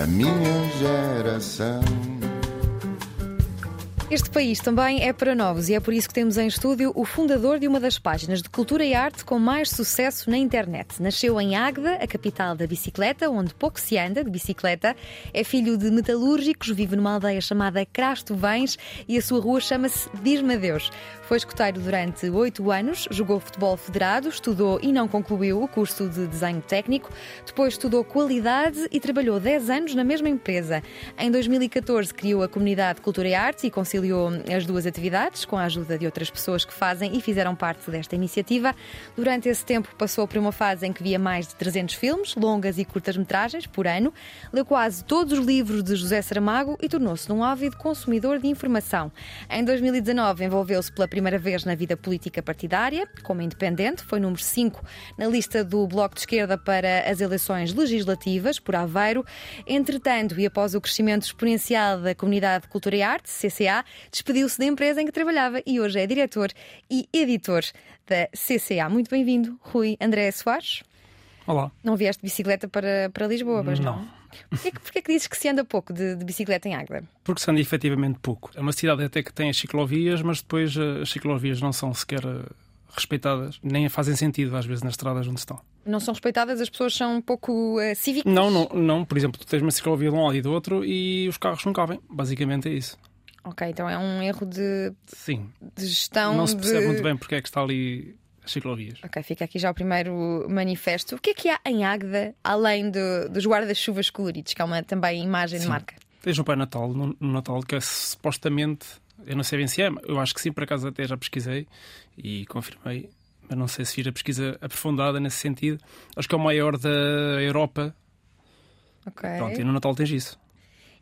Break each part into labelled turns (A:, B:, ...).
A: a minha geração.
B: Este país também é para novos e é por isso que temos em estúdio o fundador de uma das páginas de cultura e arte com mais sucesso na internet. Nasceu em Águeda, a capital da bicicleta, onde pouco se anda de bicicleta. É filho de metalúrgicos, vive numa aldeia chamada Crasto Vens e a sua rua chama-se Diz-me Deus. Foi escoteiro durante oito anos, jogou futebol federado, estudou e não concluiu o curso de desenho técnico. Depois estudou qualidade e trabalhou 10 anos na mesma empresa. Em 2014 criou a comunidade Cultura e Arte e conciliou as duas atividades com a ajuda de outras pessoas que fazem e fizeram parte desta iniciativa. Durante esse tempo passou por uma fase em que via mais de 300 filmes, longas e curtas-metragens por ano, leu quase todos os livros de José Saramago e tornou-se um ávido consumidor de informação. Em 2019 envolveu-se pela primeira vez na vida política partidária, como independente, foi número 5 na lista do Bloco de Esquerda para as eleições legislativas por Aveiro. Entretanto, e após o crescimento exponencial da comunidade Cultura e Arte, CCA, despediu-se da empresa em que trabalhava e hoje é diretor e editor da CCA. Muito bem-vindo, Rui André Soares.
C: Olá.
B: Não vieste de bicicleta para, para Lisboa, pois não?
C: Não.
B: Porquê, que- porquê que dizes que se anda pouco de, de bicicleta em Águeda?
C: Porque se anda efetivamente pouco. É uma cidade até que tem as ciclovias, mas depois eh, as ciclovias não são sequer eh, respeitadas, nem fazem sentido às vezes nas estradas onde estão.
B: Não são respeitadas, as pessoas são um pouco uh, cívicas?
C: Não, não, não. Por exemplo, tu tens uma ciclovia de um lado e do outro e os carros não cabem. Basicamente é isso.
B: Ok, então é um erro de,
C: Sim.
B: de gestão.
C: não se percebe
B: de...
C: muito bem porque é que está ali ciclovias.
B: Ok, fica aqui já o primeiro manifesto. O que é que há em Águeda, além do- dos guarda-chuvas coloridos, que é uma também imagem de
C: Sim.
B: marca?
C: Tens um Pai Natal no, no Natal que é supostamente, eu não sei bem se é, mas eu acho que sim, por acaso até já pesquisei e confirmei, mas não sei se fiz a pesquisa aprofundada nesse sentido. Acho que é o maior da Europa.
B: Ok.
C: Pronto, e no Natal tens isso,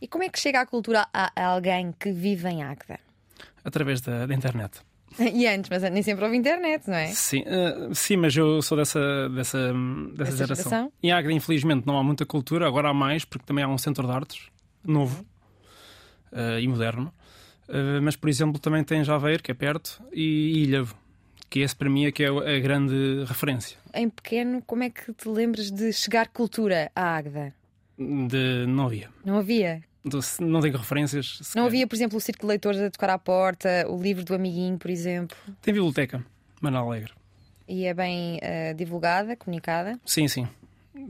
B: E como é que chega a cultura a, a alguém que vive em Águeda?
C: através da, da internet.
B: E antes, mas nem sempre houve internet, não é?
C: Sim, eh, sim, mas eu sou dessa, dessa, dessa, geração.
B: geração?
C: Em Águeda, infelizmente, não há muita cultura, agora há mais, porque também há um centro de artes novo eh, e moderno. Eh, mas, por exemplo, também tem Javeiro, que é perto, e Ilhavo, que esse para mim é que é a grande referência.
B: Em pequeno, como é que te lembras de chegar cultura à Águeda?
C: De, não havia.
B: Não havia?
C: Não tenho referências.
B: Não havia, por exemplo, o Circo de Leitores a tocar à porta, o livro do amiguinho, por exemplo,
C: Tem biblioteca, Manuel Alegre.
B: e é bem eh, divulgada, comunicada.
C: Sim, sim.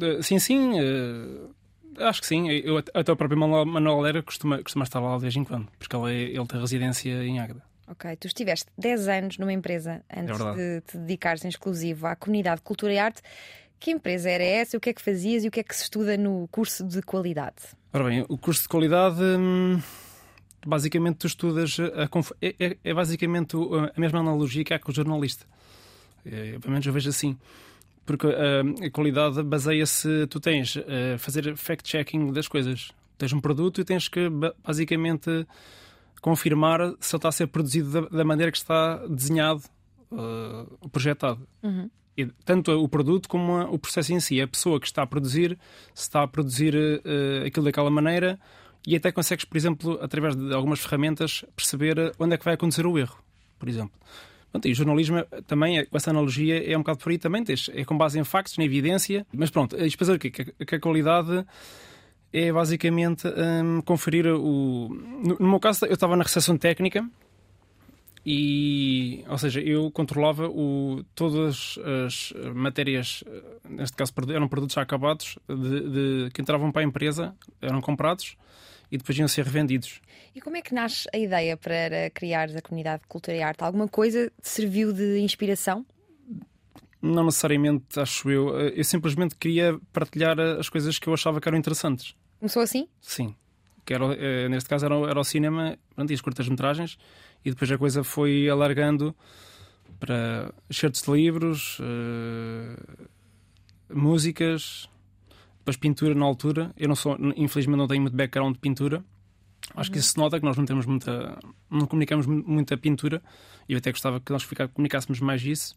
C: Eh, sim, sim. eh, acho que sim. Eu, até o próprio Manuel Alegre costuma, costuma estar lá de vez em quando, porque ele, é- ele tem residência em Águeda.
B: Ok, tu estiveste 10 anos numa empresa antes
C: É
B: de te dedicares em exclusivo à comunidade de cultura e arte. Que empresa era essa? O que é que fazias e o que é que se estuda no curso de qualidade?
C: Ora bem, o curso de qualidade, hum, basicamente tu estudas, conf- é, é- é basicamente a mesma analogia que há com o jornalista. É, pelo menos eu vejo assim. Porque hum, a qualidade baseia-se, tu tens a fazer fact-checking das coisas. Tens um produto e tens que ba- basicamente confirmar se ele está a ser produzido da, da maneira que está desenhado, uh, projetado. E tanto o produto como o processo em si. A pessoa que está a produzir, se está a produzir eh, aquilo daquela maneira e até consegues, por exemplo, através de algumas ferramentas, perceber onde é que vai acontecer o erro, por exemplo. Pronto, e o jornalismo eh, também, é- com essa analogia, é um bocado por aí também. É com base em factos, na evidência. Mas pronto, dizer o? Que, que a qualidade é basicamente hum, conferir o. No, no meu caso, eu estava na recepção técnica e, ou seja, eu controlava o, todas as matérias, eh, neste caso eram produtos já acabados, de, de- que entravam para a empresa, eram comprados e depois iam ser revendidos.
B: E como é que nasce a ideia para criares a comunidade de cultura e arte? Alguma coisa te serviu de inspiração?
C: Não necessariamente, acho eu, eh, eu simplesmente queria partilhar eh, as coisas que eu achava que eram interessantes.
B: Começou assim?
C: Sim. Que era, eh, neste caso era, o- era o cinema pronto, e as curtas-metragens, e depois a coisa foi alargando para certos livros, eh, músicas, depois pintura na altura. Eu não sou, infelizmente, não tenho muito background de pintura. Acho que isso se nota que nós não temos muita. não comunicamos mu- muita pintura, e eu até gostava que nós comunicássemos mais isso.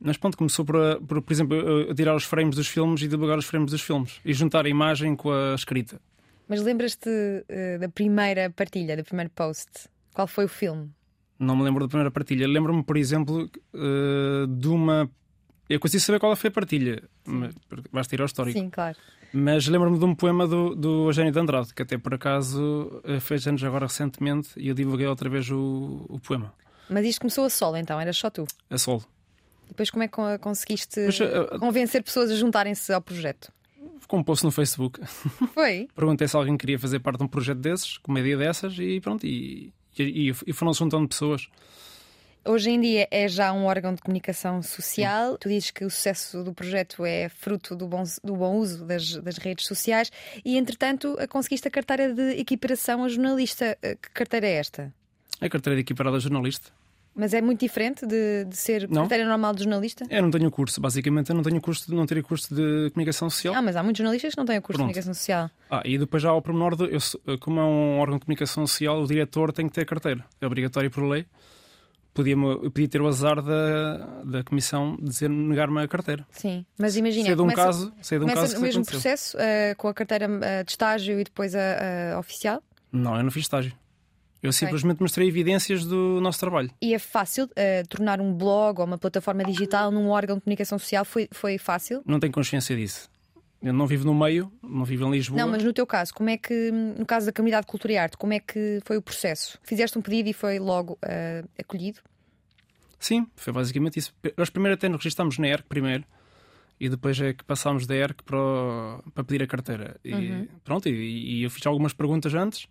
C: Mas pronto, começou por, a- por, por exemplo, tirar os frames dos filmes e divulgar os frames dos filmes e juntar a imagem com a escrita.
B: Mas lembras-te eh, da primeira partilha, do primeiro post? Qual foi o filme?
C: Não me lembro da primeira partilha. Lembro-me, por exemplo, eh, de uma Eu consigo saber qual foi a partilha, mas basta ir ao histórico.
B: Sim, claro.
C: Mas lembro-me de um poema do, do Eugênio de Andrade, que até por acaso eh, fez anos agora recentemente e eu divulguei outra vez o, o poema,
B: Mas isto começou a solo, então, era só tu.
C: a solo.
B: Depois, como é que con- conseguiste
C: Mas, eh,
B: convencer pessoas a juntarem-se ao projeto?
C: Com um post no Facebook.
B: Foi?
C: Perguntei se alguém queria fazer parte de um projeto desses, com uma ideia dessas, e pronto. E, e, e foram se juntando pessoas.
B: Hoje em dia é já um órgão de comunicação social. Tu dizes que o sucesso do projeto é fruto do bom, do bom uso das, das redes sociais e, entretanto, conseguiste a carteira de equiparação a jornalista. Eh, Que carteira é esta?
C: A carteira de equiparada jornalista.
B: Mas é muito diferente de, de ser
C: Não.
B: carteira normal de jornalista?
C: Eu não tenho curso, basicamente, eu não tenho curso de não ter curso de comunicação social.
B: Ah, mas há muitos jornalistas que não têm o curso
C: Pronto.
B: de comunicação social.
C: Ah, e depois já ao pormenor, de, eu, como é um órgão de comunicação social, o diretor tem que ter carteira. É obrigatório por lei. Podia, eu podia ter o azar da, da comissão dizer negar-me a carteira.
B: Sim, mas imagina.
C: Sei de um
B: começa-
C: caso, sei de um caso que
B: mesmo
C: aconteceu.
B: processo, eh, com a carteira eh, de estágio e depois a, a oficial?
C: Não, eu não fiz estágio. Eu simplesmente mostrei evidências do nosso trabalho.
B: E é fácil eh, tornar um blog ou uma plataforma digital num órgão de comunicação social? Foi, foi fácil?
C: Não tenho consciência disso. Eu não vivo no meio, não vivo em Lisboa.
B: Não, mas no teu caso, como é que, no caso da comunidade de cultura e arte, como é que foi o processo? Fizeste um pedido e foi logo eh, acolhido?
C: Sim, foi basicamente isso. Nós primeiro até nos registámos na ERC primeiro e depois é que passámos da ERC para, o- para pedir a carteira. E,
B: Uhum.
C: Pronto, e, e eu fiz algumas perguntas antes,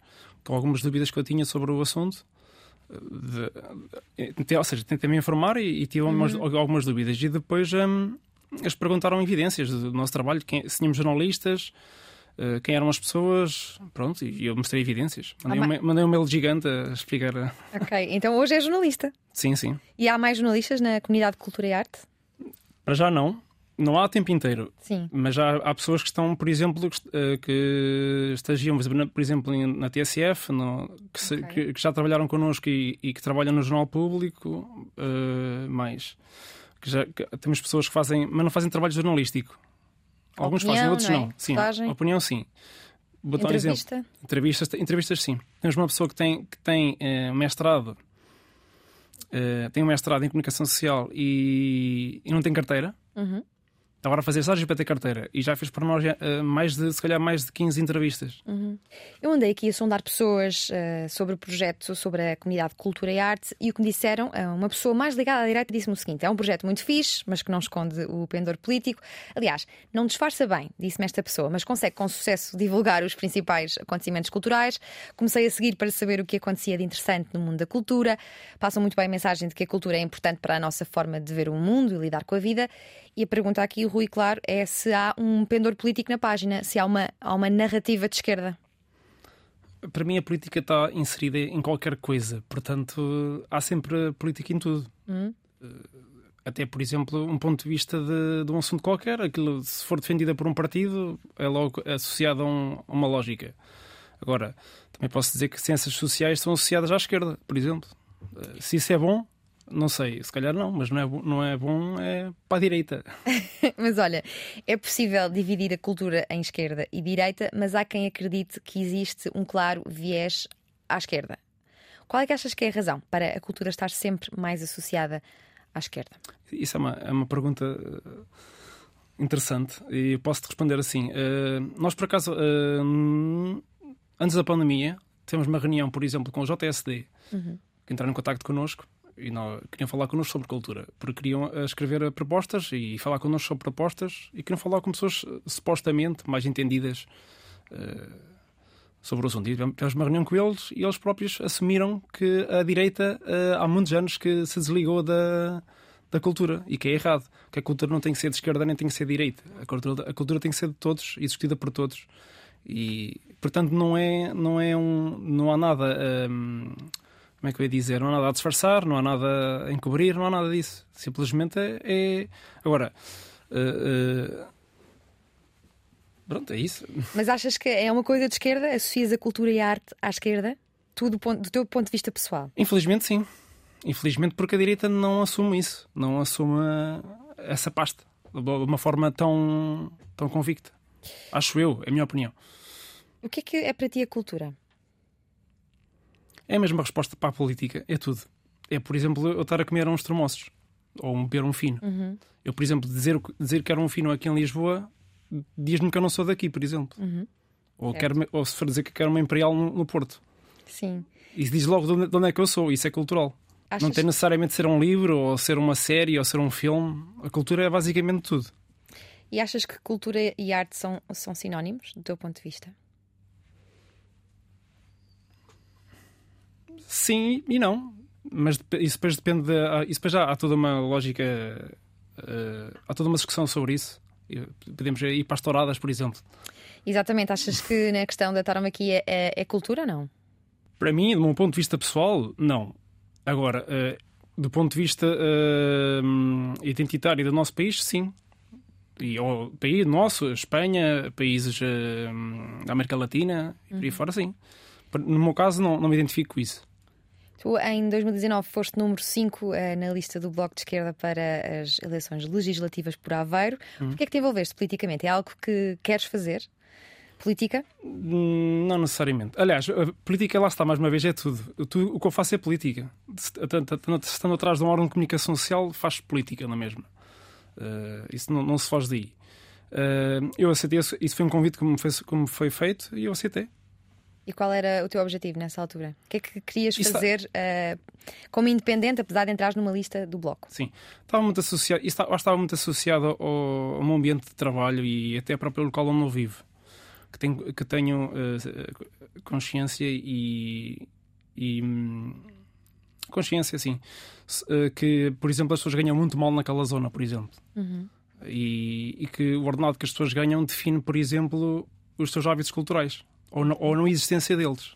C: com algumas dúvidas que eu tinha sobre o assunto. De- de- ou seja, tentei me informar e, e tive algumas,
B: Uhum.
C: algumas dúvidas. E depois hum, eles perguntaram evidências do nosso trabalho, quem, se tínhamos jornalistas, eh, quem eram as pessoas. Pronto, e eu mostrei evidências. Mandei,
B: Ah,
C: um, mandei um mail gigante a explicar. eh,
B: Ok, então hoje é jornalista.
C: Sim, sim.
B: E há mais jornalistas na comunidade de cultura e arte?
C: Para já não. Não há o tempo inteiro.
B: Sim.
C: Mas já há pessoas que estão, por exemplo, que, eh, estagiam, por exemplo, na- TSF, no- que, se-
B: Ok.
C: que- que já trabalharam connosco e, e que trabalham no Jornal Público, eh, mais. Que já, que temos pessoas que fazem, mas não fazem trabalho jornalístico. Alguns
B: Opinião,
C: fazem, outros
B: não é?
C: não. Sim, opinião sim. Vou dar um exemplo.
B: Entrevista?
C: Entrevistas, entrevistas sim. Temos uma pessoa que tem, que tem eh, mestrado, eh, tem um mestrado em comunicação social e, e não tem carteira.
B: Uhum.
C: Agora a fazer estágio para ter carteira e já fez para nós eh, mais de, se calhar, mais de 15 entrevistas.
B: Eu andei aqui a sondar pessoas eh, sobre o projeto, sobre a comunidade de cultura e arte, e o que me disseram, eh, uma pessoa mais ligada à direita disse-me o seguinte: é um projeto muito fixe, mas que não esconde o pendor político. Aliás, não disfarça bem, disse-me esta pessoa, mas consegue com sucesso divulgar os principais acontecimentos culturais. Comecei a seguir para saber o que acontecia de interessante no mundo da cultura. Passam muito bem a mensagem de que a cultura é importante para a nossa forma de ver o mundo e lidar com a vida. E a pergunta aqui, Rui, claro, é se há um pendor político na página, se há uma, há uma narrativa de esquerda.
C: Para mim, a política está inserida em qualquer coisa, portanto, há sempre política em tudo.
B: Hum.
C: Eh, Até, por exemplo, um ponto de vista de, de um assunto qualquer, aquilo, se for defendida por um partido, é logo associado a, um- a uma lógica. Agora, também posso dizer que ciências sociais são associadas à esquerda, por exemplo. Eh, Se isso é bom, não sei, se calhar não, mas não é, bo- não é bom, é para a direita.
B: Mas olha, é possível dividir a cultura em esquerda e direita, mas há quem acredite que existe um claro viés à esquerda. Qual é que achas que é a razão para a cultura estar sempre mais associada à esquerda?
C: Isso é uma, é uma pergunta eh, interessante e eu posso te responder assim. Eh, nós, por acaso, eh, antes da pandemia, temos uma reunião, por exemplo, com o JSD, que entraram em contato connosco e nós, queriam falar connosco sobre cultura, porque queriam eh, escrever propostas e falar connosco sobre propostas e queriam falar com pessoas eh, supostamente mais entendidas eh, sobre o assunto. E tivemos uma reunião com eles e eles próprios assumiram que a direita eh, há muitos anos que se desligou da, da cultura e que é errado. Que a cultura não tem que ser de esquerda nem tem que ser de direita. A cultura, a cultura tem que ser de todos e existida por todos. E, portanto, não é, não é um. Não há nada. hum, como é que eu ia dizer? Não há nada a disfarçar, não há nada a encobrir, não há nada disso. Simplesmente é. é- Agora. eh, eh, pronto, é isso.
B: Mas achas que é uma coisa de esquerda? Associas a cultura e a arte à esquerda? Tu, do, ponto- do teu ponto de vista pessoal?
C: Infelizmente, sim. Infelizmente, porque a direita não assume isso, não assume essa pasta de uma forma tão, tão convicta. Acho eu, é a minha opinião.
B: O que é que é para ti a cultura?
C: É a mesma resposta para a política, é tudo. É, por exemplo, eu estar a comer uns tremoços. ou um beber um fino. Eu, por exemplo, dizer, dizer que era um fino aqui em Lisboa diz-me que eu não sou daqui, por exemplo. Ou,
B: Certo.
C: quero, ou se for dizer que quero uma imperial no, no Porto.
B: Sim.
C: Isso diz logo de onde, de onde é que eu sou, isso é cultural.
B: Achas-
C: Não tem necessariamente de ser um livro, ou ser uma série, ou ser um filme. A cultura é basicamente tudo.
B: E achas que cultura e arte são, são sinónimos, do teu ponto de vista?
C: Sim e não. Mas isso depois depende. De, há- isso depois já há toda uma lógica. eh, há toda uma discussão sobre isso. Podemos ir para as touradas, por exemplo.
B: Exatamente. Achas que na questão da taromaquia é, é cultura ou não?
C: Para mim, do meu ponto de vista pessoal, não. Agora, eh, do ponto de vista eh, identitário do nosso país, sim. E o país nosso, Espanha, países eh, da América Latina e por aí fora, sim. No meu caso, não, não me identifico com isso.
B: Tu, em 2019, foste número 5 na lista do Bloco de Esquerda para as eleições legislativas por Aveiro. Porquê é que te envolveste politicamente? É algo que queres fazer? Política?
C: Hum, Não necessariamente. Aliás, a política, lá está, mais uma vez, é tudo. Tu- o que eu faço é política. Estando atrás de um órgão de comunicação social, faz política na mesma. Eh, isso não, não se foge daí. Eh, eu aceitei, isso isso foi um convite que me que me foi feito e eu aceitei.
B: E qual era o teu objetivo nessa altura? O que é que querias
C: Isso-
B: fazer eh, como independente, apesar de entrar numa lista do Bloco?
C: Sim. Estava muito associado, estava, estava muito associado ao, ao meu ambiente de trabalho e até ao próprio local onde eu vivo. Que tenho, que tenho eh, consciência e. e, hum, consciência, sim. Eh, que, por exemplo, as pessoas ganham muito mal naquela zona, por exemplo. E, e que o ordenado que as pessoas ganham define, por exemplo, os seus hábitos culturais ou, não, ou não existência deles.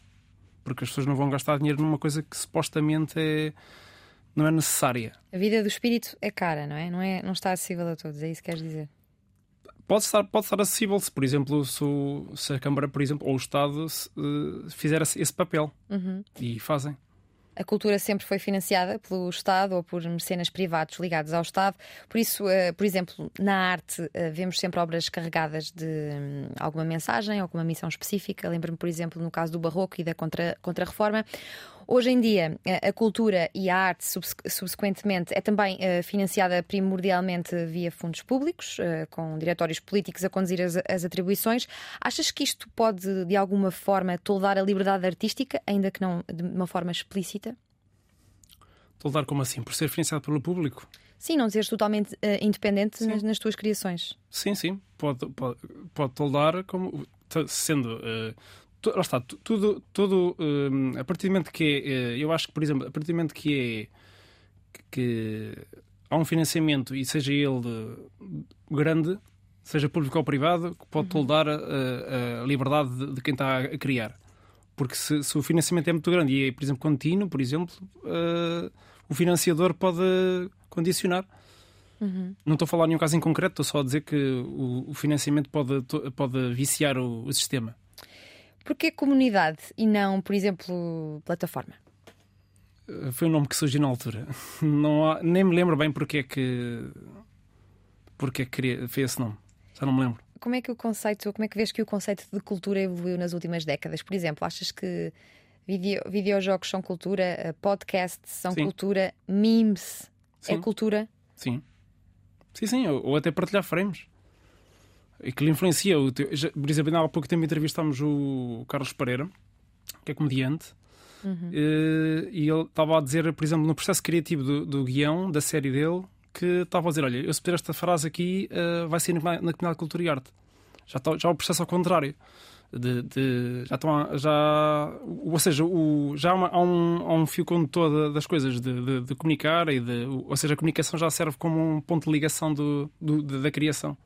C: Porque as pessoas não vão gastar dinheiro numa coisa que supostamente é, não é necessária.
B: A vida do espírito é cara, não é? Não, é, não está acessível a todos, é isso que queres dizer?
C: Pode estar, pode estar acessível se, por exemplo, se, o- se a Câmara, por exemplo, ou o Estado se, eh, fizer esse esse papel. E fazem.
B: A cultura sempre foi financiada pelo Estado ou por mecenas privados ligados ao Estado. Por isso, eh, por exemplo, na arte, eh, vemos sempre obras carregadas de hum, alguma mensagem, alguma missão específica. Lembro-me, por exemplo, no caso do Barroco e da contra- Contra-Reforma. Hoje em dia, eh, a cultura e a arte, subse- subsequentemente, é também eh, financiada primordialmente via fundos públicos, eh, com diretórios políticos a conduzir as, as atribuições. Achas que isto pode, de alguma forma, toldar a liberdade artística, ainda que não de uma forma explícita?
C: Toldar como assim? Por ser financiado pelo público?
B: Sim, não seres totalmente eh, independente nas, nas tuas criações.
C: Sim, sim. Pode, pode, pode toldar como sendo. tu- lá está, tu- tudo, tudo eh, a partir do momento que é, eu acho que, por exemplo, a partir do momento que é que, há um financiamento e seja ele grande, seja público ou privado, que pode toldar a, a- liberdade de, de quem está a criar. Porque se, se o financiamento é muito grande e é, por exemplo, contínuo, por exemplo, eh, o financiador pode condicionar. Não estou a falar em nenhum caso em concreto, estou só a dizer que o, o financiamento pode, pode viciar o, o sistema.
B: Porquê comunidade e não, por exemplo, plataforma?
C: Eh, Foi um nome que surgiu na altura. Não há- nem me lembro bem porque é que. Porque é que queria, foi esse nome. Já não me lembro.
B: Como é que o conceito, como é que vês que o conceito de cultura evoluiu nas últimas décadas? Por exemplo, achas que video, videojogos são cultura, eh, podcasts são
C: Sim.
B: cultura, memes é
C: Sim.
B: cultura?
C: Sim. Sim, sim. Ou, ou até partilhar frames. E que lhe influencia. O teu, por exemplo, há pouco tempo entrevistámos o Carlos Pereira, que é comediante. Eh, e ele estava a dizer, por exemplo, no processo criativo do, do guião, da série dele, que estava a dizer: Olha, eu se puder esta frase aqui, eh, vai ser na, na Comunidade de Cultura e Arte. Já está já o processo ao contrário. De, de- já estão a- já ou seja o, já há, uma- há um, há um fio condutor da- das coisas de, de- de comunicar e de, ou seja a comunicação já serve como um ponto de ligação do, do- da criação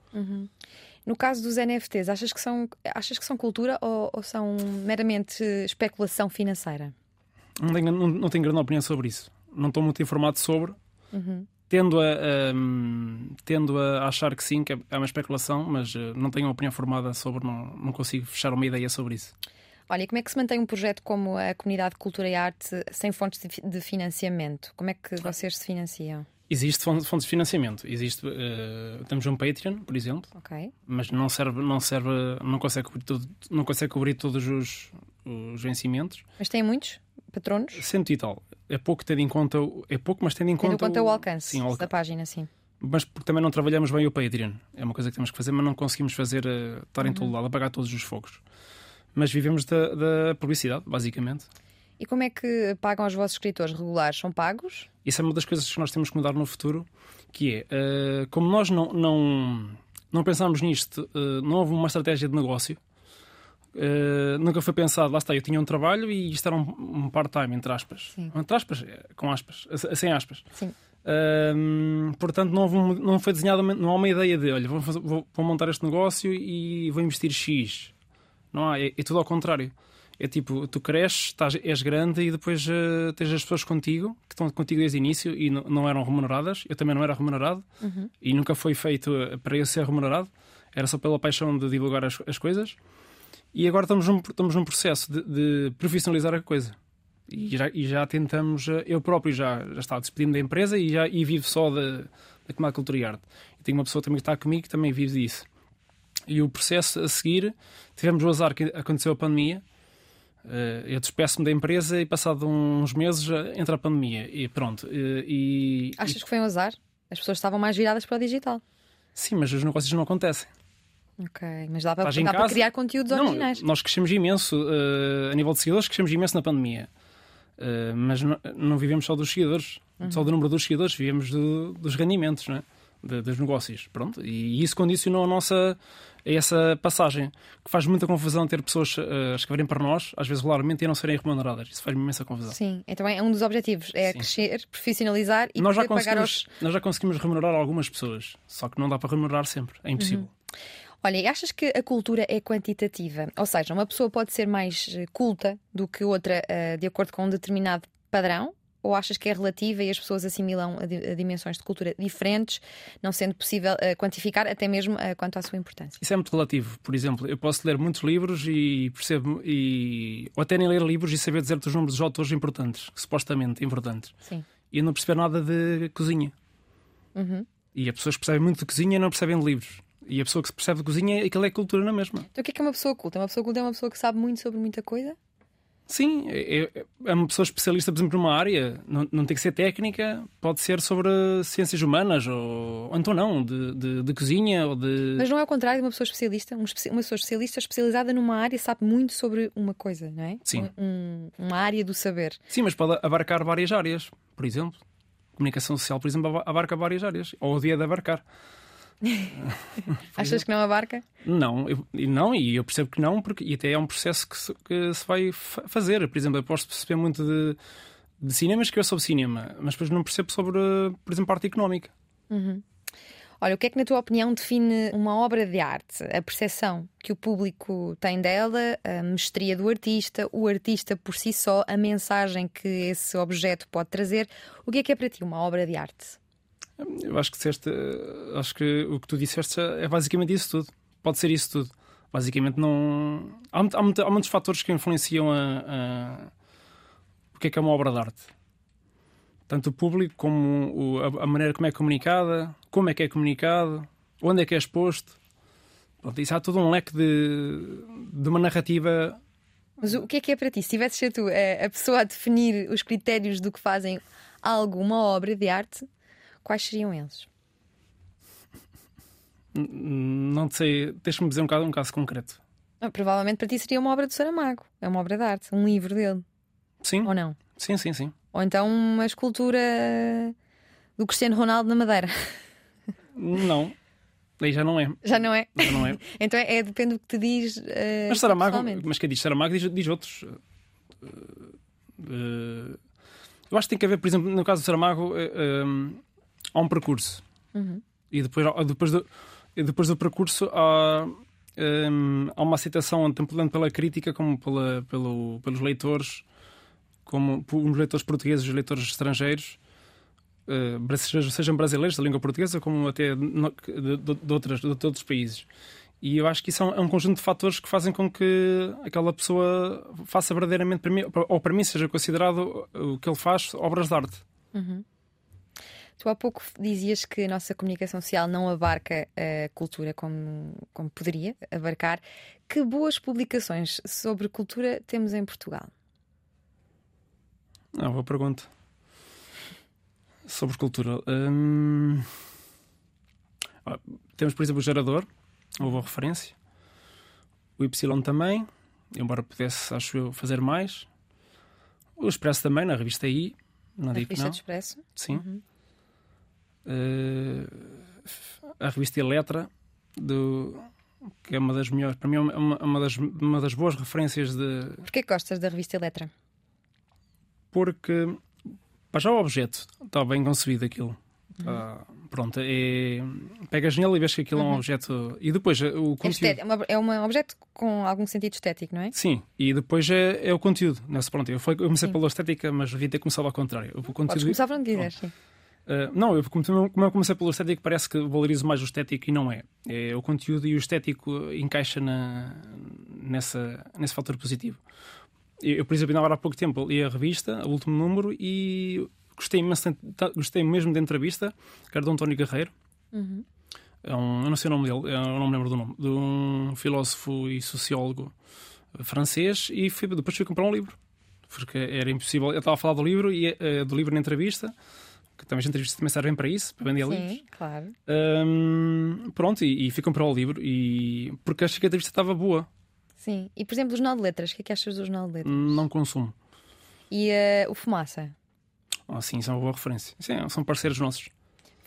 B: No caso dos NFTs, achas que são, achas que são cultura ou, ou são meramente especulação financeira?
C: não tenho, não, não tenho grande opinião sobre isso não estou muito informado sobre tendo a, a, tendo a achar que sim que é uma especulação mas eh, não tenho uma opinião formada sobre não, não consigo fechar uma ideia sobre isso
B: Olha, como é que se mantém um projeto como a Comunidade de Cultura e Arte sem fontes de financiamento? Como é que vocês se financiam?
C: Existe fontes de financiamento existe eh, temos um Patreon por exemplo
B: Ok.
C: mas não serve, não serve, não consegue cobrir, tudo, não consegue cobrir todos os, os vencimentos.
B: Mas têm muitos patronos?
C: Cento e tal. é pouco tendo em conta. o- É pouco, mas tendo em
B: Tendo em
C: conta.
B: conta o alcance
C: Sim, o alcance.
B: da página, sim.
C: Mas porque também não trabalhamos bem o Patreon. É uma coisa que temos que fazer, mas não conseguimos fazer eh, estar em
B: Uhum.
C: todo lado, apagar todos os fogos. Mas vivemos da, da publicidade, basicamente.
B: E como é que pagam os vossos escritores regulares? São pagos?
C: Isso é uma das coisas que nós temos que mudar no futuro, que é, eh, como nós não, não, não pensámos nisto, eh, não houve uma estratégia de negócio, eh, nunca foi pensado, lá está, eu tinha um trabalho e isto era um, um part-time, entre aspas.
B: Sim.
C: Entre aspas, com aspas, sem aspas. Ahm, portanto, não, houve não foi desenhada, não há uma ideia de, olha, vou, fazer- vou- vou montar este negócio e vou investir X. Não há, é, é tudo ao contrário. É tipo, tu cresces, estás, és grande e depois eh, tens as pessoas contigo, que estão contigo desde o início e não, eram remuneradas. Eu também não era remunerado e nunca foi feito eh, para eu ser remunerado. Era só pela paixão de divulgar as, as coisas. E agora estamos num, estamos num processo de, de profissionalizar a coisa. E já, e já tentamos, eh, eu próprio já, já estava despedindo da empresa e, já, e vivo só da, da Comada Cultura e Arte. E tenho uma pessoa também que está comigo que também vive disso. E o processo a seguir, tivemos o azar que aconteceu a pandemia. Eh, eu despeço-me da empresa e passado uns meses eh, entra a pandemia. E pronto. eh, E,
B: Achas que foi um azar? As pessoas estavam mais viradas para o digital.
C: Sim, mas os negócios não acontecem.
B: Ok, mas dá para, dá para
C: casa?
B: criar conteúdos
C: Não,
B: originais.
C: nós crescemos imenso, eh, a nível de seguidores, crescemos imenso na pandemia. Eh, mas não, não vivemos só dos seguidores, só do número dos seguidores, vivemos do- dos rendimentos, não é? De- dos negócios. Pronto. E isso condicionou a nossa a essa passagem, que faz muita confusão ter pessoas eh, a escreverem para nós, às vezes regularmente, e não serem remuneradas. Isso faz imensa confusão.
B: Sim, então é um dos objetivos, é
C: Sim.
B: crescer, profissionalizar e
C: Nós já,
B: pagar aos...
C: nós já conseguimos remunerar algumas pessoas, só que não dá para remunerar sempre, é impossível.
B: Olha, e achas que a cultura é quantitativa? Ou seja, uma pessoa pode ser mais eh, culta do que outra eh, de acordo com um determinado padrão? Ou achas que é relativa e as pessoas assimilam a, di- a dimensões de cultura diferentes, não sendo possível eh, quantificar até mesmo eh, quanto à sua importância?
C: Isso é muito relativo. Por exemplo, eu posso ler muitos livros e percebo, e, ou até nem ler livros e saber dizer-te os nomes dos autores importantes, supostamente importantes.
B: Sim.
C: E não perceber nada de cozinha.
B: Uhum.
C: E as pessoas que percebem muito de cozinha não percebem de livros. E a pessoa que se percebe de cozinha, aquilo é cultura na mesma.
B: Então o que é que é uma pessoa culta? Uma pessoa culta é uma pessoa que sabe muito sobre muita coisa?
C: Sim, é, é- é uma pessoa especialista, por exemplo, numa área. Não, não tem que ser técnica, pode ser sobre ciências humanas, ou, ou então não, de, de, de cozinha ou de.
B: Mas não é o contrário de uma pessoa especialista? Um espe- Uma pessoa especialista especializada numa área sabe muito sobre uma coisa, não é?
C: Sim.
B: Um- uma área do saber.
C: Sim, mas pode abarcar várias áreas, por exemplo. Comunicação social, por exemplo, abarca várias áreas. Ou o dia de abarcar.
B: Achas que não abarca?
C: Não, eu, e não, e eu percebo que não, porque e até é um processo que se, que se vai fa- fazer. Por exemplo, eu posso perceber muito de, de cinema, escrever sobre cinema, mas depois não percebo sobre, por exemplo, arte económica.
B: Olha, o que é que, na tua opinião, define uma obra de arte? A percepção que o público tem dela, a mestria do artista, o artista por si só, a mensagem que esse objeto pode trazer. O que é que é para ti uma obra de arte?
C: Eu acho que disseste, eh, acho que o que tu disseste é basicamente isso tudo. Pode ser isso tudo. Basicamente não. Há, há há muitos fatores que influenciam a, a- o que é que é uma obra de arte. Tanto o público como o- a, a maneira como é comunicada, como é que é comunicado, onde é que é exposto. Pronto, isso há todo um leque de, de uma narrativa.
B: Mas o que é que é para ti? Se tivesses ser tu a, a pessoa a definir os critérios do que fazem algo, uma obra de arte, quais seriam eles?
C: Não sei, deixa-me dizer um caso, um caso concreto.
B: Ah, provavelmente para ti seria uma obra do Saramago. É uma obra de arte, um livro dele,
C: Sim,
B: ou não?
C: sim, sim, sim.
B: Ou então uma escultura do Cristiano Ronaldo na Madeira.
C: Não, aí já não é.
B: Já não é?
C: Já não é.
B: Então é, é- depende do que te diz. eh,
C: Mas Saramago, mas quem diz Saramago diz, diz outros. Uh, uh, eu acho que tem que haver, por exemplo, no caso do Saramago, uh, um, há um percurso.
B: Uhum.
C: E depois, depois, do, depois do percurso há, um, há uma aceitação tanto pela crítica como pela, pelo, pelos leitores, como pelos leitores portugueses e os leitores estrangeiros. Uh, sejam- brasileiros da língua portuguesa como até no- de, de- de outras, de outros países. E eu acho que isso é um, é um conjunto de fatores que fazem com que aquela pessoa faça verdadeiramente, para mim, ou para mim seja considerado o que ele faz obras de arte.
B: Tu há pouco dizias que a nossa comunicação social não abarca a cultura como, como poderia abarcar. Que boas publicações sobre cultura temos em Portugal?
C: Ah, boa pergunta. Sobre cultura. Hum, ah, Temos, por exemplo, o gerador, houve a referência. O Y também, embora pudesse, acho eu, fazer mais. O Expresso também, na revista I. Não
B: A
C: digo que
B: revista
C: não.
B: Expresso.
C: Sim.
B: Uhum.
C: Eh, a revista Eletra, do, que é uma das melhores, para mim, é uma, uma, das, uma das boas referências de.
B: Porquê gostas da revista Eletra?
C: Porque pá, já o objeto está bem concebido aquilo.
B: Uhum.
C: Tá, pronto, é, pegas nele e vês que aquilo é um objeto. E depois eh, o
B: É,
C: conteúdo.
B: é uma- é um objeto com algum sentido estético, não é?
C: Sim, e depois é, é o conteúdo. Nessa, pronto, eu, foi, eu comecei
B: Sim.
C: pela estética, mas devia ter começado ao contrário. O
B: Podes
C: conteúdo,
B: começar por onde quiseres. sim.
C: Uh, não, eu, como eu comecei pelo estético, parece que valorizo mais o estético e não é. É o conteúdo e o estético encaixa na, nessa, nesse fator positivo. Eu, eu, por exemplo, ainda há pouco tempo li a revista, o último número, e gostei, imenso, gostei mesmo da entrevista, que era do António Guerreiro.
B: Uhum.
C: É um, eu não sei o nome dele, eu não me lembro do nome, de um filósofo e sociólogo francês, e fui, depois fui comprar um livro. Porque era impossível. Eu estava a falar do livro, e, eh, do livro na entrevista, que também as entrevistas também servem para isso, para vender livros.
B: Sim, claro.
C: Hum, pronto, e, e fui comprar o livro, e, porque achei que a entrevista estava boa.
B: Sim. E, por exemplo, o Jornal de Letras. O que é que achas do Jornal de Letras?
C: Não consumo.
B: E eh, o Fumaça?
C: Ah, sim, isso é uma boa referência. Sim, são parceiros nossos.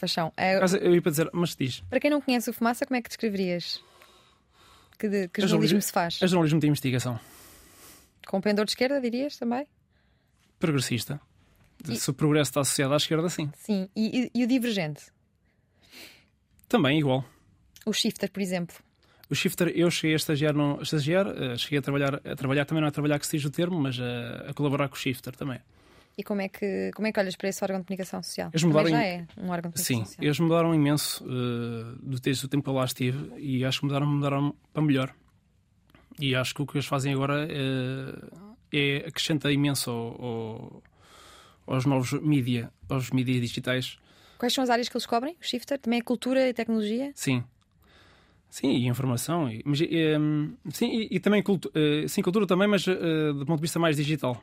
B: Paixão. Eh,
C: Mas eu ia para dizer, mas diz,
B: para quem não conhece o Fumaça, como é que descreverias? Que, de- que
C: É
B: jornalismo
C: jornalismo-
B: se faz?
C: é jornalismo de investigação.
B: Com pendor de esquerda, dirias também?
C: Progressista.
B: E-
C: Se o progresso está associado à esquerda, sim.
B: Sim. E, e- e o Divergente?
C: Também igual.
B: O Shifter, por exemplo?
C: O shifter, eu cheguei a estagiar, a estagiar eh, cheguei a trabalhar, a trabalhar também não é a trabalhar que se diz o termo, mas a, a colaborar com o shifter também.
B: E como é, que, como é que olhas para esse órgão de comunicação social?
C: Eles mudaram
B: já é um órgão de
C: Sim,
B: comunicação social.
C: eles mudaram imenso eh, do desde o tempo que eu lá estive e acho que mudaram, mudaram para melhor. E acho que o que eles fazem agora eh, é acrescenta imenso ao- ao- aos novos mídia, aos mídias digitais.
B: Quais são as áreas que eles cobrem? O Shifter? Também é cultura e tecnologia?
C: Sim. Sim, e informação. E, mas, eh, sim, e, e também cultu eh, sim, cultura também, mas eh, do ponto de vista mais digital.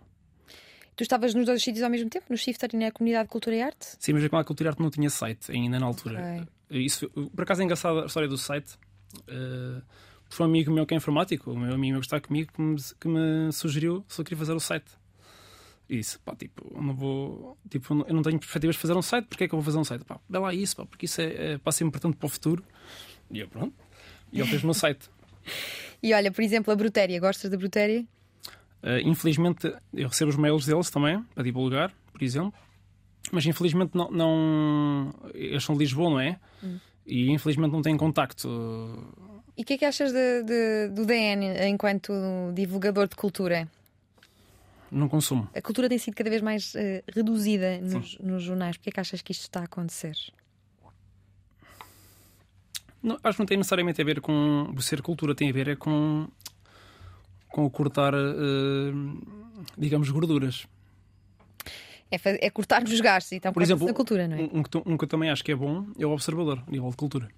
B: Tu estavas nos dois sítios ao mesmo tempo? No Shifter e na Comunidade de Cultura e Arte?
C: Sim, mas a Cultura e Arte não tinha site ainda na altura. Isso, por acaso é engraçada a história do site. Uh, foi um amigo meu que é informático, o meu amigo que está comigo, que me, que me sugeriu se eu queria fazer o site. Disse, pá, tipo, eu não vou. Tipo, eu não tenho perspectivas de fazer um site, porque é que eu vou fazer um site? Pá, lá isso, pá, porque isso é, é, passa importante para o futuro. E eu, pronto. E ele fez o meu site.
B: E olha, por exemplo, a Brutéria. Gostas da Brutéria?
C: Uh, infelizmente, eu recebo os mails deles também, para divulgar, por exemplo. Mas infelizmente não. não... Eles são de Lisboa, não é? E infelizmente não têm contacto.
B: E o que é que achas de- de- do DN enquanto divulgador de cultura?
C: Não consumo.
B: A cultura tem sido cada vez mais eh, reduzida nos, nos jornais. Porquê é que achas que isto está a acontecer?
C: Não, acho que não tem necessariamente a ver com ser cultura, tem a ver é com, com o cortar, eh, digamos, gorduras.
B: É, é cortar-nos os gastos e então
C: Por
B: corta-se
C: exemplo,
B: na cultura, não é?
C: Um, um que, um eu também acho que é bom é o observador, a nível de cultura.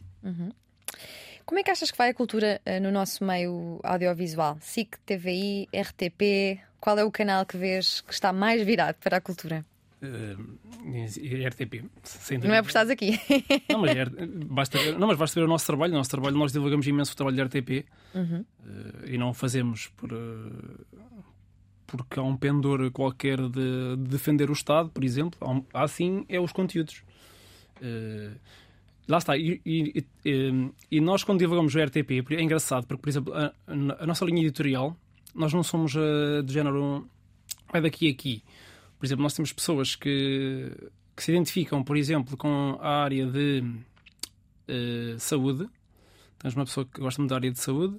B: Como é que achas que vai a cultura eh, no nosso meio audiovisual? SIC, TVI, RTP? Qual é o canal que vês que está mais virado para a cultura?
C: Eh, e RTP,
B: Não é por estares aqui.
C: Não, mas, é- basta ver, não, mas basta ver o nosso trabalho. O nosso trabalho, nós divulgamos imenso o trabalho da RTP
B: Uhum.
C: eh, e não o fazemos por, eh, porque há um pendor qualquer de, de defender o Estado, por exemplo. Há, um- há sim, é os conteúdos. Eh, lá está. E, e- e- e nós, quando divulgamos o RTP, é engraçado, porque, por exemplo, a, a nossa linha editorial, nós não somos eh, do género vai daqui a aqui. Por exemplo, nós temos pessoas que, que se identificam, por exemplo, com a área de eh, saúde. Temos uma pessoa que gosta muito da área de saúde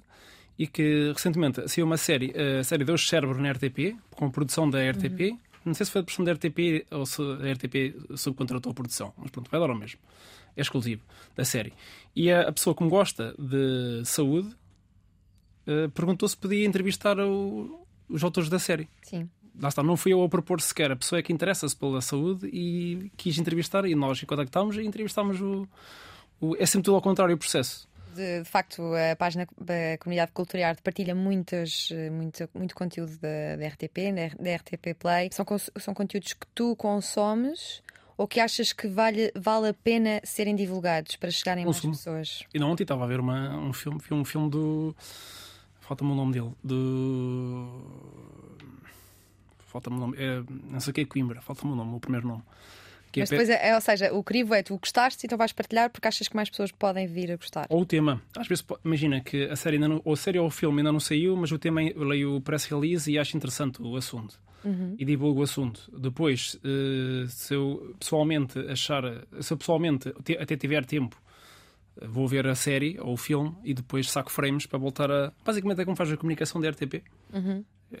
C: e que recentemente saiu uma série, a série Deus Cérebro na RTP, com produção da RTP. Não sei se foi a produção da RTP ou se a RTP subcontratou a produção, mas pronto, vai dar ao mesmo. É exclusivo da série. E a, a pessoa que me gosta de saúde eh, perguntou se podia entrevistar o- os autores da série
B: Sim.
C: lá está, não fui eu a propor sequer. A pessoa é que interessa-se pela saúde e quis entrevistar e nós contactámos e entrevistámos o, o- É sempre tudo ao contrário o processo.
B: De, facto, a página da Comunidade de Cultura e Arte partilha muitas, muito, muito conteúdo da, da RTP, da, RTP Play. São, são conteúdos que tu consomes ou que achas que vale, vale a pena serem divulgados para chegarem mais pessoas?
C: E não ontem estava a ver uma, um filme, um filme do. Falta-me o nome dele. Do. Falta-me o nome. É, não sei o que é Coimbra, falta-me o nome, o primeiro nome. Que é
B: Mas
C: pe-
B: depois, é, é- ou seja, o crivo é tu gostaste, então vais partilhar porque achas que mais pessoas podem vir a gostar.
C: Ou o tema. Às vezes, imagina que a série, ainda não, ou a série ou o filme ainda não saiu, mas o tema eu leio o press release e acho interessante o assunto. E divulgo o assunto. Depois, eh, se eu pessoalmente achar, se eu pessoalmente te- até tiver tempo, eh, vou ver a série ou o filme e depois saco frames para voltar a. Basicamente é como faz a comunicação da RTP.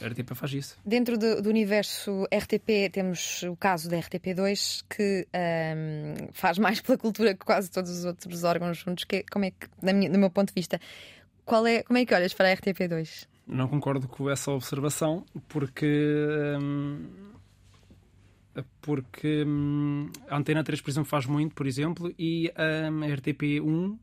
C: A RTP faz isso.
B: Dentro do, do universo RTP temos o caso da RTP2 que ahm, faz mais pela cultura que quase todos os outros órgãos juntos. Que, é- como é que, minha- do meu ponto de vista, qual é, como é que olhas para a RTP2?
C: Não concordo com essa observação porque. hum, porque hum, a Antena 3, por exemplo, faz muito, por exemplo, e hum, a RTP1.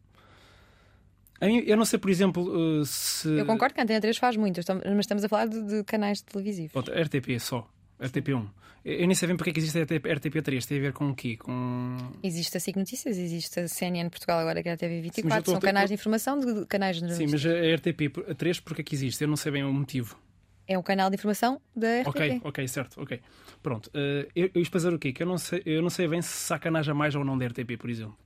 C: a mim- Eu não sei, por exemplo, uh, se.
B: Eu concordo que a Antena 3 faz muito, mas estamos a falar de, de canais televisivos.
C: Pronto, RTP só. RTP1. Eu eu nem sei bem porque é que existe a RTP, RTP3. Tem a ver com o quê? Com.
B: Existe a SIC Notícias, existe a CNN Portugal, agora que é a
C: Sim, mas eu
B: TV24,
C: estou
B: são
C: ter-
B: canais de informação de, de canais
C: Sim,
B: generalistas.
C: mas a RTP3 porque é que existe? Eu não sei bem o motivo.
B: É um canal de informação da RTP.
C: Ok, ok, certo, ok. Pronto. uh, eu, eu isto para dizer o quê? Que eu não, sei, eu não sei bem se sacanagem mais ou não da RTP, por exemplo.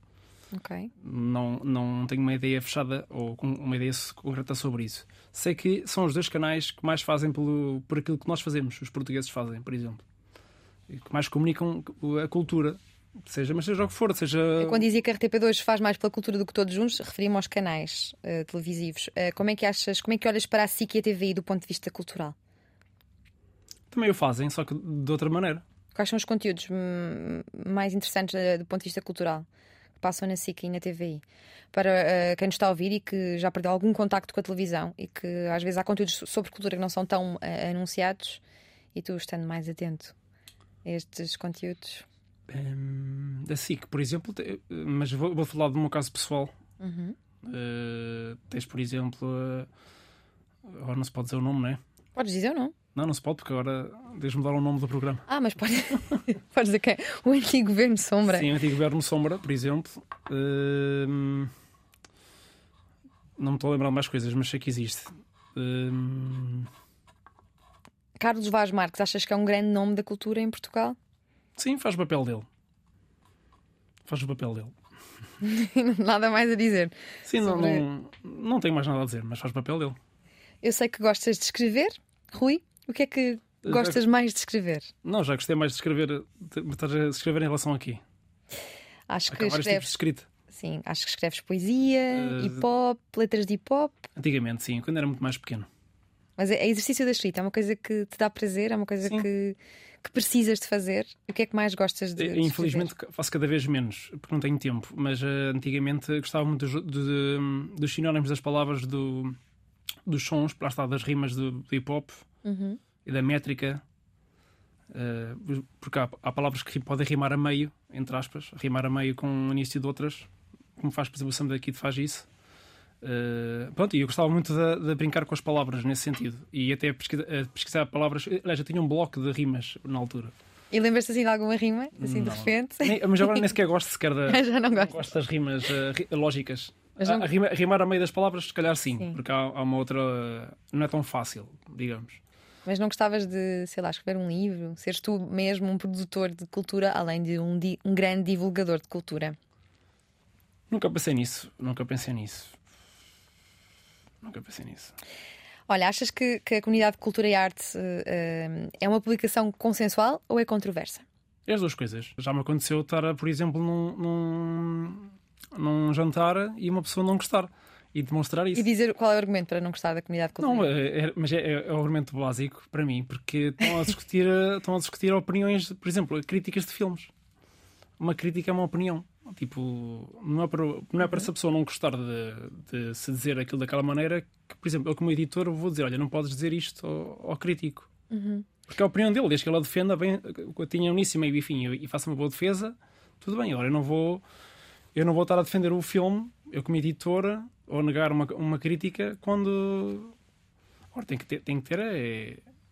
B: Ok.
C: não, não tenho uma ideia fechada ou uma ideia concreta sobre isso. Sei que são os dois canais que mais fazem pelo, por aquilo que nós fazemos, os portugueses fazem, por exemplo. E que mais comunicam a cultura, seja, mas seja o que for, seja.
B: Eu, Quando dizia que a RTP2 faz mais pela cultura do que todos juntos, referia-me aos canais eh, televisivos. Eh, como é que achas, como é que olhas para a SIC e a TVI do ponto de vista cultural?
C: Também o fazem, só que de outra maneira.
B: Quais são os conteúdos hum, mais interessantes eh, do ponto de vista cultural passam na SIC e na TVI? Para eh, quem nos está a ouvir e que já perdeu algum contacto com a televisão e que às vezes há conteúdos sobre cultura que não são tão eh, anunciados e tu estando mais atento a estes conteúdos.
C: Hum, da SIC, por exemplo, te- mas vou, vou falar do meu caso pessoal.
B: Uhum.
C: Uh, tens, por exemplo, uh, agora não se pode dizer o nome, não é?
B: Podes dizer ou não?
C: Não, não se pode, porque agora deixa-me dar o nome do programa.
B: Ah, mas pode... podes dizer que é o antigo governo sombra.
C: Sim, o antigo governo Sombra, por exemplo. Hum, não me estou a lembrar mais coisas, mas sei que existe. Hum,
B: Carlos Vaz Marques, achas que é um grande nome da cultura em Portugal?
C: sim, faz o papel dele. Faz o papel dele.
B: Nada mais a dizer.
C: Sim, não,
B: Sobre-
C: não, não tenho mais nada a dizer, mas faz o papel dele.
B: Eu sei que gostas de escrever. Rui, o que é que gostas mais de escrever?
C: Não, já gostei mais de escrever, de, de escrever em relação aqui.
B: Acho que
C: vários tipos de
B: escreves,
C: escrita.
B: sim, acho que escreves poesia,
C: Eh,
B: hip hop, letras de hip hop.
C: Antigamente, sim, quando era muito mais pequeno.
B: Mas é é exercício da escrita, é uma coisa que te dá prazer, é uma coisa
C: Sim.
B: que, que precisas de fazer. O que é que mais gostas de, de
C: Infelizmente faço cada vez menos, porque não tenho tempo. Mas eh, antigamente gostava muito dos, de- dos sinónimos das palavras, do, dos sons, lá está, das rimas do, do hip hop?
B: Uhum.
C: e da métrica. eh, porque há, há palavras que podem rimar a meio, entre aspas, rimar a meio com o início de outras, como faz, por exemplo, o Sam daqui faz isso. Eh, pronto, e eu gostava muito de, de brincar com as palavras nesse sentido e até pesquisa- eh, pesquisar palavras. Aliás, eu tinha um bloco de rimas na altura.
B: E lembras-te assim de alguma rima? Assim de
C: Não.
B: repente?
C: Nem- mas agora nem sequer gosto sequer da,
B: Já não gosto.
C: gosto das rimas ri- lógicas.
B: Não-
C: a rima- a rimar a meio das palavras, se calhar sim,
B: Sim.
C: porque há, há uma outra. Não é tão fácil, digamos.
B: Mas não gostavas de, sei lá, escrever um livro? Seres tu mesmo um produtor de cultura, além de um, di- um grande divulgador de cultura?
C: Nunca pensei nisso, nunca pensei nisso. Nunca pensei nisso.
B: Olha, achas que, que a comunidade de cultura e arte eh, é uma publicação consensual ou é controversa?
C: É as duas coisas. Já me aconteceu estar, por exemplo, num, num, num jantar e uma pessoa não gostar e demonstrar isso.
B: E dizer qual é o argumento para não gostar da comunidade de cultura?
C: Não, é, é- mas é, é o argumento básico para mim, porque estão a discutir, eh, estão a discutir opiniões, por exemplo, críticas de filmes. Uma crítica é uma opinião. Tipo, não é para, não é para essa pessoa não gostar de, de se dizer aquilo daquela maneira que, por exemplo, eu como editor vou dizer, olha, não podes dizer isto ao, ao crítico. Porque é a opinião dele, desde que ele a defenda bem, eu tinha início, meio e fim, e faça uma boa defesa, tudo bem. Agora eu não vou, eu não vou estar a defender o filme eu como editora, ou negar uma, uma crítica quando. Ora, tem que ter, tem que ter, é,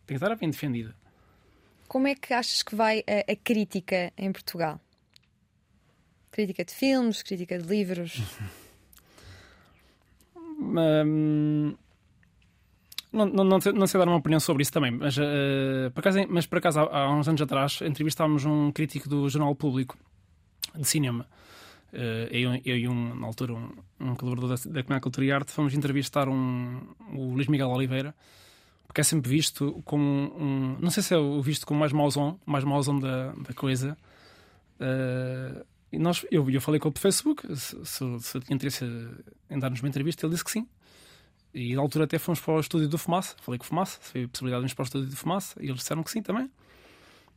C: tem que estar bem defendida.
B: Como é que achas que vai a, a crítica em Portugal? Crítica de filmes, crítica de livros.
C: Hum, não, não, não, sei, não sei dar uma opinião sobre isso também, mas, uh, por, acaso, mas por acaso há, há, uns anos atrás entrevistámos um crítico do Jornal Público de Cinema. Uh, eu, eu, e um, na altura, um, um colaborador da, da Comunidade Cultura e Arte, fomos entrevistar um, o Luís Miguel Oliveira, porque é sempre visto como um. Não sei se é o visto como mais mauzão, mais mauzão da, da coisa. Uh, e nós, eu, eu falei com ele por Facebook se, se, se tinha interesse em dar-nos uma entrevista, ele disse que sim. E na altura até fomos para o estúdio do Fumaça. Falei com o Fumaça, se foi a possibilidade de irmos para o estúdio do Fumaça, e eles disseram que sim também.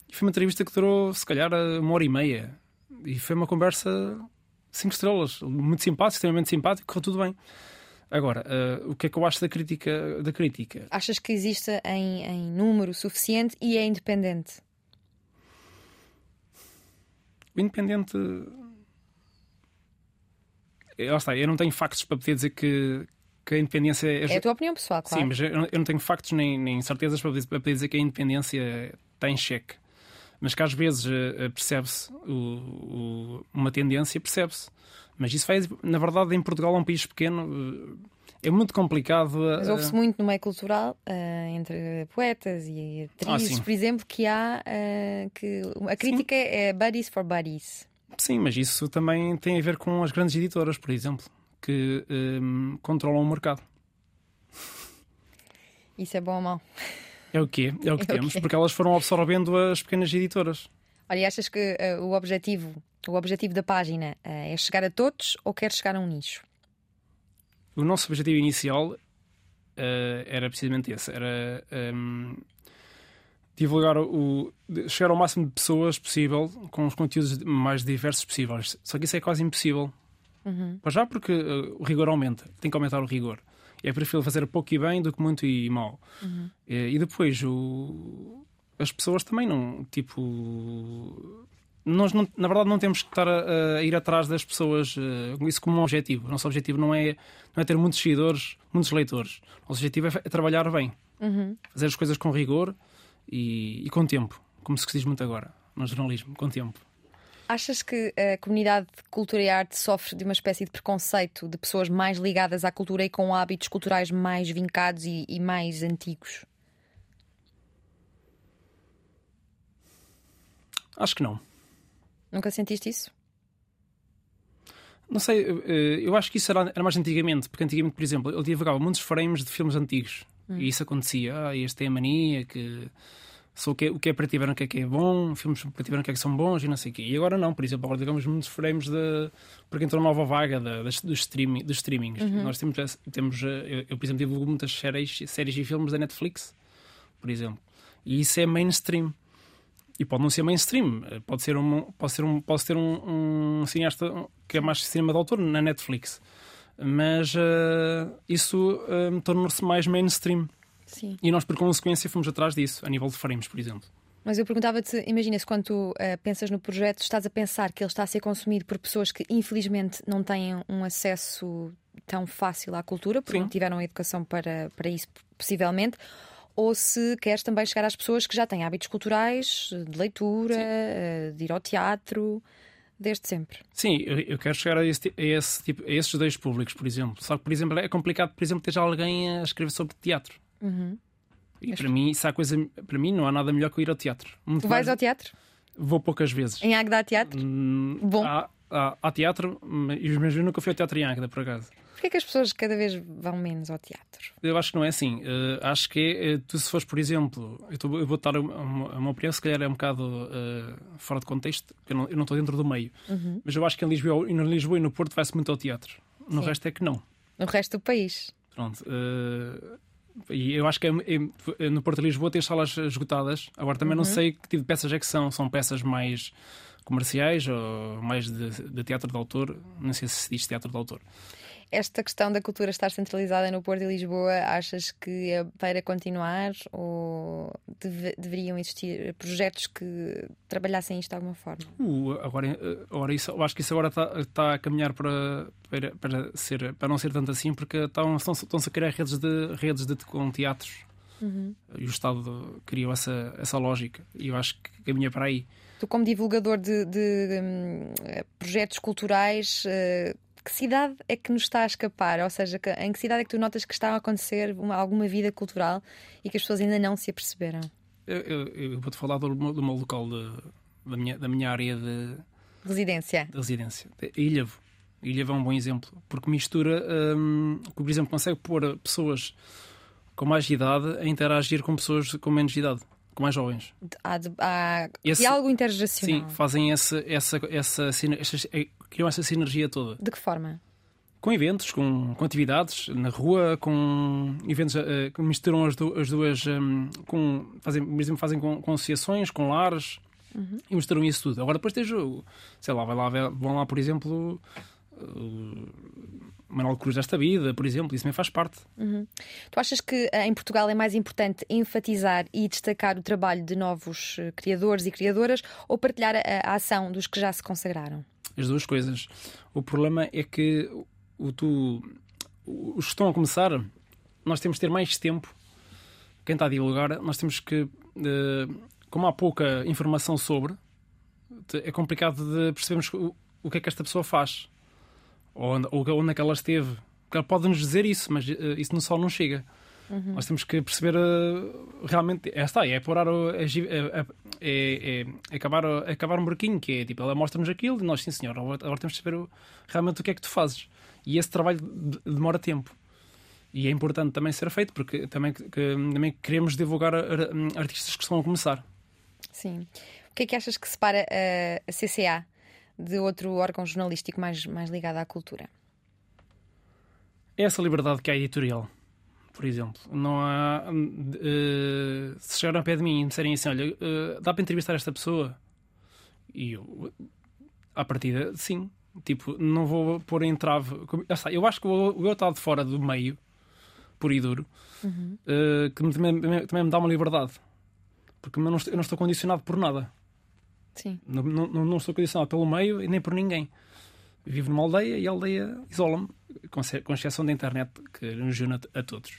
C: E foi uma entrevista que durou, se calhar, uma hora e meia. E foi uma conversa cinco estrelas, muito simpático, extremamente simpático, correu tudo bem. Agora, uh, o que é que eu acho da crítica? Da crítica?
B: Achas que exista em, em número suficiente e é independente?
C: O independente. Eh, lá está, eu não tenho factos para poder dizer que, que a independência
B: é. É a tua opinião pessoal, claro.
C: Sim, mas eu não tenho factos nem, nem certezas para poder, para poder dizer que a independência está em xeque. Mas que às vezes uh, percebe-se uma tendência, percebe-se. Mas isso faz, na verdade, em Portugal, é um país pequeno, uh, é muito complicado.
B: Mas ouve-se muito no meio cultural, entre poetas e atrizes, ah, por exemplo, que há que a crítica sim. é buddies for buddies.
C: Sim, mas isso também tem a ver com as grandes editoras, por exemplo que um, controlam o mercado.
B: Isso é bom ou mau?
C: É o quê? É o que é temos, porque elas foram absorvendo as pequenas editoras.
B: Olha, achas que uh, o objetivo, o objetivo da página uh, é chegar a todos ou quer chegar a um nicho?
C: O nosso objetivo inicial uh, era precisamente esse, era um, divulgar o chegar ao máximo de pessoas possível com os conteúdos mais diversos possíveis. Só que isso é quase impossível. Uhum. já porque o rigor aumenta, tem que aumentar o rigor. É preferível fazer pouco e bem do que muito e mal. Uhum. E, e, depois o, as pessoas também não, tipo. Nós, não, na verdade, não temos que estar a, a ir atrás das pessoas, uh, isso como um objetivo. O nosso objetivo não é, não é ter muitos seguidores, muitos leitores. O nosso objetivo é, é trabalhar bem, uhum. fazer as coisas com rigor e, e com tempo, como se diz muito agora no jornalismo, com tempo.
B: Achas que a comunidade de cultura e arte sofre de uma espécie de preconceito de pessoas mais ligadas à cultura e com hábitos culturais mais vincados e, e mais antigos?
C: Acho que não.
B: Nunca sentiste isso?
C: Não sei, eu acho que isso era, era mais antigamente, porque antigamente, por exemplo, eu divulgava muitos frames de filmes antigos hum. e isso acontecia. Ah, este é a mania que só o que, é, o que é para ti ver o que é que é bom, filmes ver o que é que são bons e não sei o quê. E agora não, por exemplo, agora digamos muitos frames de. porque entrou uma nova vaga de, dos, streaming, dos streamings. Uhum. Nós temos, temos eu, eu, por exemplo, tive muitas séries, séries e filmes da Netflix, por exemplo. E isso é mainstream. E pode não ser mainstream, pode ser um, pode ser um, pode ser um, um cineasta que é mais cinema de autor na Netflix. Mas uh, isso uh, torna-se mais mainstream.
B: Sim.
C: E nós, por consequência, fomos atrás disso, a nível de frames, por exemplo.
B: Mas eu perguntava-te, imagina se quando tu uh, pensas no projeto, estás a pensar que ele está a ser consumido por pessoas que infelizmente não têm um acesso tão fácil à cultura, porque Sim. não tiveram a educação para, para isso, possivelmente, ou se queres também chegar às pessoas que já têm hábitos culturais, de leitura, uh, de ir ao teatro, desde sempre.
C: Sim, eu, eu quero chegar a, esse, a, esse tipo, a esses dois públicos, por exemplo. Só que, por exemplo, é complicado, por exemplo, ter alguém a escrever sobre teatro. Uhum. E para mim, isso há coisa, para mim não há nada melhor que eu ir ao teatro.
B: Muito tu vais mais... ao teatro?
C: Vou poucas vezes.
B: Em Águeda há teatro? Hum, Bom.
C: Há, há, há teatro, mas eu nunca fui ao teatro em Águeda, por acaso.
B: Porquê é que as pessoas cada vez vão menos ao teatro?
C: Eu acho que não é assim. Uh, acho que é, uh, tu se fores, por exemplo, eu, tô, eu vou dar uma, uma, uma opinião, se calhar é um bocado uh, fora de contexto, porque eu não, eu não estou dentro do meio. Uhum. Mas eu acho que em Lisboa, em Lisboa e no Porto vai-se muito ao teatro. No Sim. resto é que não.
B: No resto do país.
C: Pronto. E eu acho que é, é, no Porto de Lisboa tem salas esgotadas. Agora também uhum. não sei que tipo de peças é que são. São peças mais comerciais ou mais de, de teatro de autor? Não sei se se diz teatro de autor.
B: Esta questão da cultura estar centralizada no Porto e Lisboa, achas que é para continuar ou deve, deveriam existir projetos que trabalhassem isto de alguma forma?
C: Uh, agora, eh, agora isso, eu acho que isso agora está, está a caminhar para, para, para, ser, para não ser tanto assim, porque estão, estão, estão-se a criar redes, de, redes de, com teatros
B: Uhum.
C: e o Estado criou essa, essa lógica e eu acho que caminha para aí.
B: Tu, como divulgador de, de, hum, projetos culturais, eh, que cidade é que nos está a escapar? Ou seja, que- em que cidade é que tu notas que está a acontecer uma- alguma vida cultural e que as pessoas ainda não se aperceberam?
C: Eu, eu- eu vou-te falar do, meu- do meu local, de- da, minha, da minha área de,
B: Residência.
C: de residência. A Ilhavo. Ilhavo é um bom exemplo, porque mistura, hum, por exemplo, consegue pôr pessoas com mais idade a interagir com pessoas com menos idade, com mais jovens.
B: Há, de- há
C: Esse- Sim,
B: intergeracional.
C: fazem essa, essa, essa, essas- eh, criam essa sinergia toda.
B: De que forma?
C: Com eventos, com, com atividades na rua, com eventos eh, que misturam as, as duas. hum, com, fazem, exemplo, fazem com, com associações, com lares e misturam isso tudo. Agora depois tens o. Sei lá, vai lá, vão lá, por exemplo. Manuel Cruz desta vida, por exemplo, isso também faz parte.
B: Tu achas que eh, em Portugal é mais importante enfatizar e destacar o trabalho de novos eh, criadores e criadoras ou partilhar a, a ação dos que já se consagraram?
C: As duas coisas. O problema é que o, tu, os que estão a começar, nós temos de ter mais tempo. Quem está a divulgar, nós temos que, eh, como há pouca informação sobre, é complicado de percebermos o que é que esta pessoa faz ou onde, ou onde é que ela esteve. Porque ela pode nos dizer isso, mas eh, isso só não chega. Nós temos que perceber eh, realmente. É, está, é apurar o- é, é- é- acabar, acabar um buraquinho, que é tipo, ela mostra-nos aquilo e nós, sim senhor, agora, agora temos de saber o- realmente o que é que tu fazes. E esse trabalho de- demora tempo. E é importante também ser feito, porque também, que- que- também queremos divulgar artistas que estão a começar.
B: Sim. O que é que achas que separa a CCA de outro órgão jornalístico mais, mais ligado à cultura?
C: É essa liberdade que há editorial, por exemplo. Não há. eh, se chegarem ao pé de mim e me disserem assim: olha, eh, dá para entrevistar esta pessoa? E eu, à partida, sim. Tipo, não vou pôr em trave. Está, Eu acho que o eu estar de fora do meio, puro e duro, eh, que me- também, também me dá uma liberdade. Porque eu não estou, eu não estou condicionado por nada.
B: Sim.
C: Não, não, não estou condicionado pelo meio e nem por ninguém. Vivo numa aldeia e a aldeia isola-me, com ce- com exceção da internet que nos une a, todos.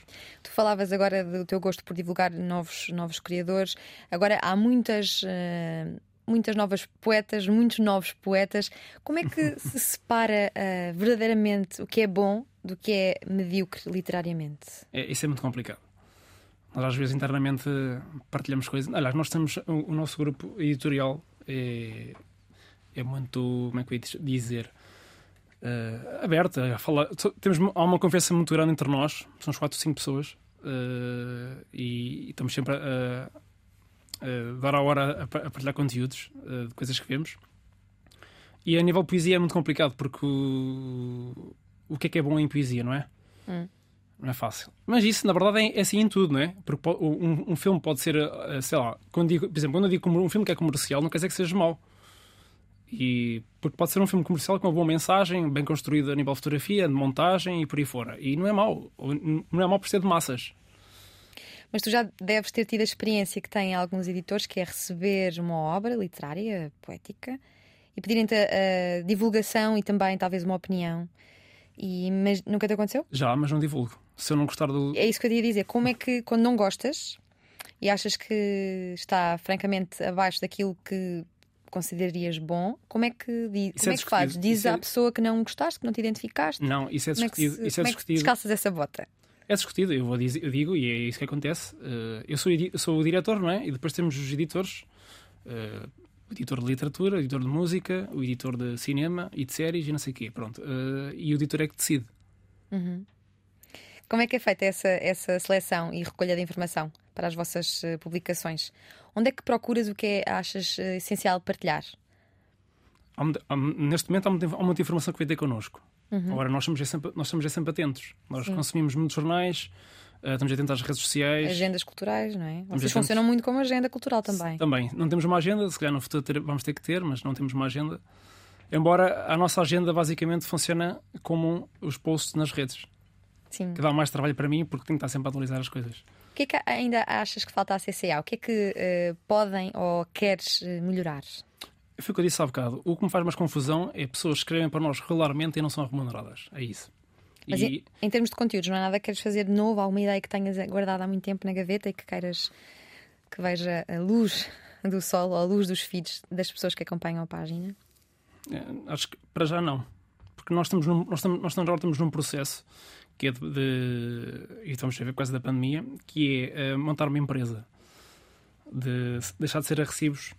B: Tu falavas agora do teu gosto por divulgar novos, novos criadores. Agora há muitas, eh, muitas novas poetas, muitos novos poetas. Como é que se separa eh, verdadeiramente o que é bom do que é medíocre literariamente?
C: É, isso é muito complicado. Nós às vezes internamente partilhamos coisas. Aliás, nós temos o, o nosso grupo editorial é, é muito, como é que eu ia dizer, eh, aberto. a falar- temos, há uma conversa muito grande entre nós, somos 4 ou 5 pessoas, eh, e, e estamos sempre a, a dar a hora a, a partilhar conteúdos eh, de coisas que vemos. E a nível de poesia é muito complicado, porque o, o que é que é bom em poesia, não é?
B: Hum.
C: Não é fácil. Mas isso, na verdade, é, é assim em tudo, não é? Porque po- um, um filme pode ser, eh, sei lá, quando digo, por exemplo, quando eu digo um filme que é comercial, não quer dizer que seja mau. E, porque pode ser um filme comercial com uma boa mensagem, bem construído a nível de fotografia, de montagem e por aí fora. E não é mau. Não é mau por ser de massas.
B: Mas tu já deves ter tido a experiência que têm alguns editores, que é receber uma obra literária, poética, e pedirem-te a, a divulgação e também talvez uma opinião. E, mas nunca te aconteceu?
C: Já, mas não divulgo. Se eu não gostar do.
B: É isso que eu ia dizer. Como é que, quando não gostas e achas que está francamente abaixo daquilo que considerarias bom, como é que,
C: Isso
B: como
C: é
B: é que fazes?
C: discutido.
B: Dizes
C: Isso é-
B: à pessoa que não gostaste, que não te identificaste?
C: Não, isso é
B: Como é que,
C: discutido.
B: se,
C: isso é
B: é
C: discutido.
B: descalças essa bota?
C: É discutido, eu, vou dizer, eu digo, e é isso que acontece. Eh, eu sou, eu sou o diretor, não é? E depois temos os editores: eh, o editor de literatura, o editor de música, o editor de cinema e de séries e não sei o quê. Pronto. Eh, e o editor é que decide.
B: Como é que é feita essa, essa seleção e recolha de informação para as vossas eh, publicações? Onde é que procuras o que é, achas eh, essencial partilhar?
C: Neste momento há muita, informação que vem ter connosco. Agora, nós estamos, é sempre, nós estamos é sempre atentos. Nós
B: Sim.
C: consumimos muitos jornais, estamos atentos às redes sociais.
B: Agendas culturais, não é? Vocês
C: atentos.
B: funcionam muito como agenda cultural também.
C: Também. Não temos uma agenda, se calhar no futuro ter- vamos ter que ter, mas não temos uma agenda. Embora a nossa agenda basicamente funciona como os posts nas redes,
B: Sim.
C: que dá mais trabalho para mim porque tenho que estar sempre a atualizar as coisas.
B: O que é que ainda achas que falta à CCA? O que é que eh, podem ou queres eh, melhorar?
C: Foi o que eu disse há bocado. O que me faz mais confusão é pessoas que escrevem para nós regularmente e não são remuneradas. É isso.
B: Mas
C: E-
B: em, em termos de conteúdos, não há nada que queres fazer de novo? Alguma ideia que tenhas guardado há muito tempo na gaveta e que queiras que veja a luz do sol ou a luz dos feeds das pessoas que acompanham a página?
C: É, Acho que para já não. Porque nós estamos, num, nós estamos, nós estamos, agora estamos num processo que é de, de- e estamos a ver por causa da pandemia, que é eh, montar uma empresa. De deixar de ser a recibos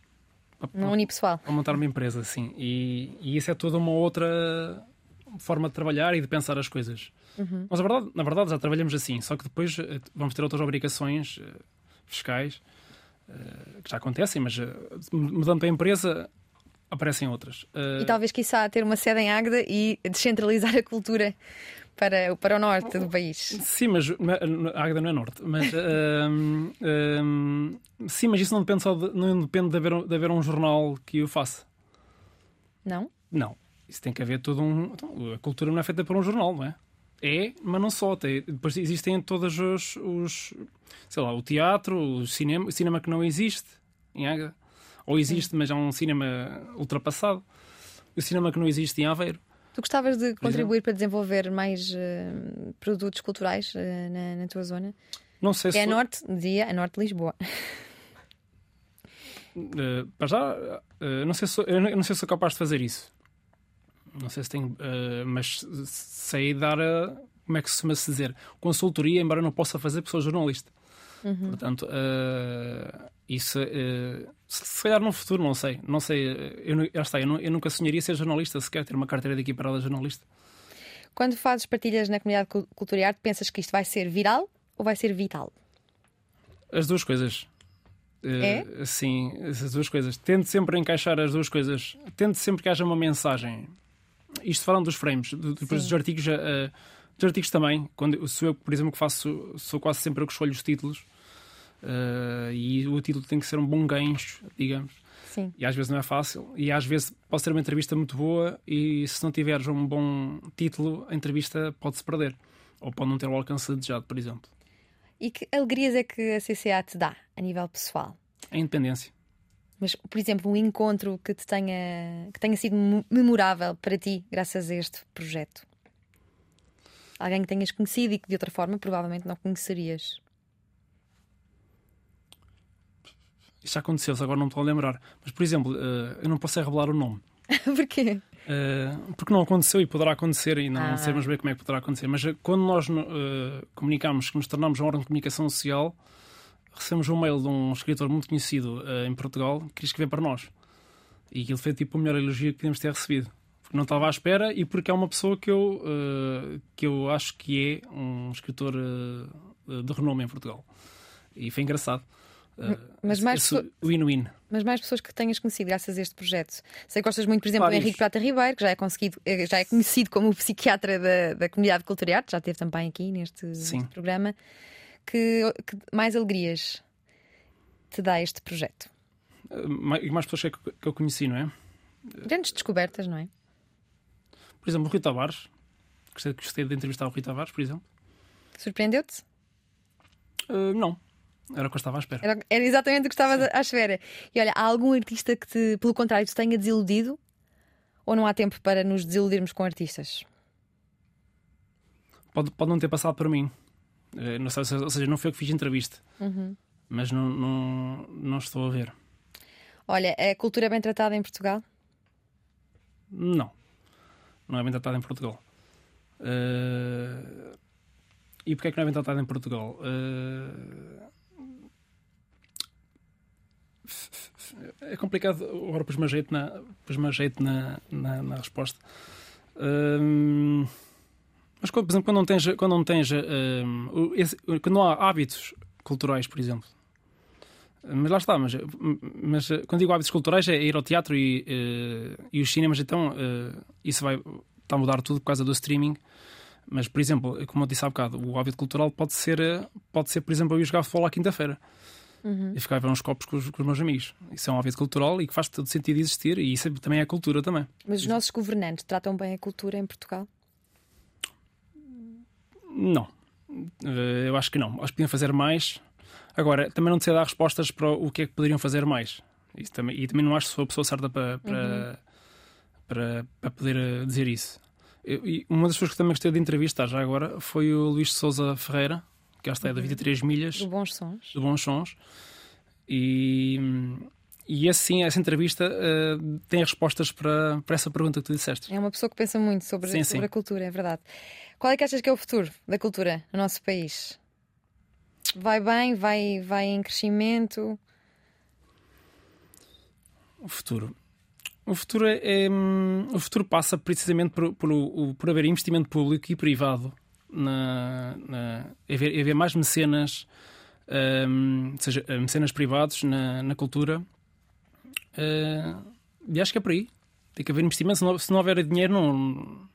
B: No unipessoal.
C: para montar uma empresa, sim. E, e isso é toda uma outra forma de trabalhar e de pensar as coisas. Mas na verdade, na verdade já trabalhamos assim, só que depois eh, vamos ter outras obrigações eh, fiscais eh, que já acontecem, mas mudando para a empresa aparecem outras. Eh,
B: E talvez, quiçá, ter uma sede em Águeda e descentralizar a cultura para, para o norte do país.
C: Sim, mas a Águeda não é norte. Mas, ahm, ahm, sim, mas isso não depende só de, não depende de haver, um- de haver um jornal que o faça.
B: Não?
C: Não. Isso tem que haver todo um. então, a cultura não é feita por um jornal, não é? É, mas não só. Tem, depois existem todos os, os. Sei lá, o teatro, o cinema, o cinema que não existe em Águeda. Ou existe, mas é um cinema ultrapassado. O cinema que não existe em Aveiro.
B: Tu gostavas de contribuir para desenvolver mais eh, produtos culturais eh, na, na tua zona?
C: Não sei se.
B: É a norte, dizia, a norte de Lisboa.
C: Uh, para já, uh, não sei se não sei se sou capaz de fazer isso. Não sei se tenho, uh, mas sei dar a, como é que se costuma -se dizer, consultoria, embora não possa fazer porque sou jornalista. Portanto, uh, isso, uh, se, calhar no futuro, não sei. Não sei, eu, nu- já está, eu, nu- eu nunca sonharia ser jornalista, sequer ter uma carteira de equiparada jornalista.
B: Quando fazes partilhas na comunidade cul- cultura e arte, pensas que isto vai ser viral ou vai ser vital?
C: As duas coisas. Uh,
B: É?
C: Sim, as duas coisas. Tento sempre encaixar as duas coisas. Tento sempre que haja uma mensagem. Isto falando dos frames, depois
B: Sim.
C: dos artigos, uh, dos artigos também. Quando sou eu, por exemplo, que faço, sou quase sempre eu que escolho os títulos. Uh, e o título tem que ser um bom gancho, digamos.
B: Sim.
C: E às vezes não é fácil. E às vezes pode ser uma entrevista muito boa e se não tiveres um bom título, a entrevista pode-se perder. Ou pode não ter o alcance desejado, por exemplo.
B: E que alegrias é que a CCA te dá a nível pessoal?
C: A independência.
B: Mas, por exemplo, um encontro que te tenha, que tenha sido me- memorável para ti, graças a este projeto? Alguém que tenhas conhecido e que de outra forma provavelmente não conhecerias.
C: Isso já aconteceu, agora não me estou a lembrar. Mas, por exemplo, eh, eu não posso é revelar o nome.
B: Porquê?
C: Eh, porque não aconteceu e poderá acontecer e não
B: Ah.
C: sabemos bem como é que poderá acontecer. Mas eh, quando nós comunicamos que nos tornamos um órgão de comunicação social, recebemos um mail de um escritor muito conhecido eh, em Portugal que queria escrever para nós. E aquilo foi tipo o melhor elogio que podemos ter recebido. Porque não estava à espera e porque é uma pessoa que eu, eh, que eu acho que é um escritor eh, de renome em Portugal. E foi engraçado.
B: Mas mais
C: win-win.
B: Mas mais pessoas que tenhas conhecido graças a este projeto. Sei que gostas muito, por exemplo, do. Henrique Prata Ribeiro, que já é, conseguido, já é conhecido como o psiquiatra da, da comunidade de cultura e arte, já esteve também aqui neste,
C: Sim.
B: neste programa. Que, que mais alegrias te dá este projeto?
C: Eh, E mais pessoas que, que eu conheci, não é?
B: Grandes descobertas, não é?
C: Por exemplo, o Rui Tavares. Gostei, gostei de entrevistar o Rui Tavares, por exemplo.
B: Surpreendeu-te?
C: Uh, não. Era o que eu estava à espera.
B: Era, era exatamente o que estavas à espera. E olha, há algum artista que, te, pelo contrário, te tenha desiludido? Ou não há tempo para nos desiludirmos com artistas?
C: Pode, pode não ter passado por mim. Uh, não sei, ou seja, não foi eu que fiz entrevista. Mas não, não, não estou a ver.
B: Olha, a cultura é bem tratada em Portugal?
C: Não. Não é bem tratado em Portugal. Uh, e porquê é que não é bem tratado em Portugal? Uh, é complicado. Agora pus-me a jeito na, pus-me a jeito na, na, na resposta. Uh, mas, por exemplo, quando não tens, quando não, tens uh, o- esse- quando não há hábitos culturais, por exemplo, mas lá está, mas, mas eh, quando digo hábitos culturais é ir ao teatro e, eh, e os cinemas, então eh, isso vai está a mudar tudo por causa do streaming. Mas, por exemplo, como eu disse há bocado, o hábito cultural pode ser, eh, pode ser por exemplo, eu ir jogar futebol à quinta-feira. e ficar a ver uns copos com os, com os meus amigos. Isso é um hábito cultural e que faz todo sentido existir, e isso também é cultura também.
B: Mas os nossos governantes tratam bem a cultura em Portugal?
C: Não. Eh, Eu acho que não. Acho que podiam fazer mais. Agora, também não sei dar respostas para o que é que poderiam fazer mais. Isso também, e também não acho que sou a pessoa certa para, para, para, para poder eh, dizer isso. E uma das pessoas que também gostei de entrevistar já agora foi o Luís Souza Ferreira, que esta é da 23 Milhas,
B: Do Bons Sons?
C: de Bons Sons. E, e assim, essa entrevista eh, tem respostas para, para essa pergunta que tu disseste.
B: É uma pessoa que pensa muito sobre,
C: Sim,
B: sobre
C: sim.
B: a cultura, é verdade. Qual é que achas que é o futuro da cultura no nosso país? Vai bem? Vai, vai em crescimento?
C: O futuro. O futuro, é, é, hum, o futuro passa precisamente por, por, por haver investimento público e privado, na, na, haver, haver mais mecenas, hum, ou seja, mecenas privados na, na cultura. Uh, e acho que é por aí. Tem que haver investimento. Se não, se não houver dinheiro, não,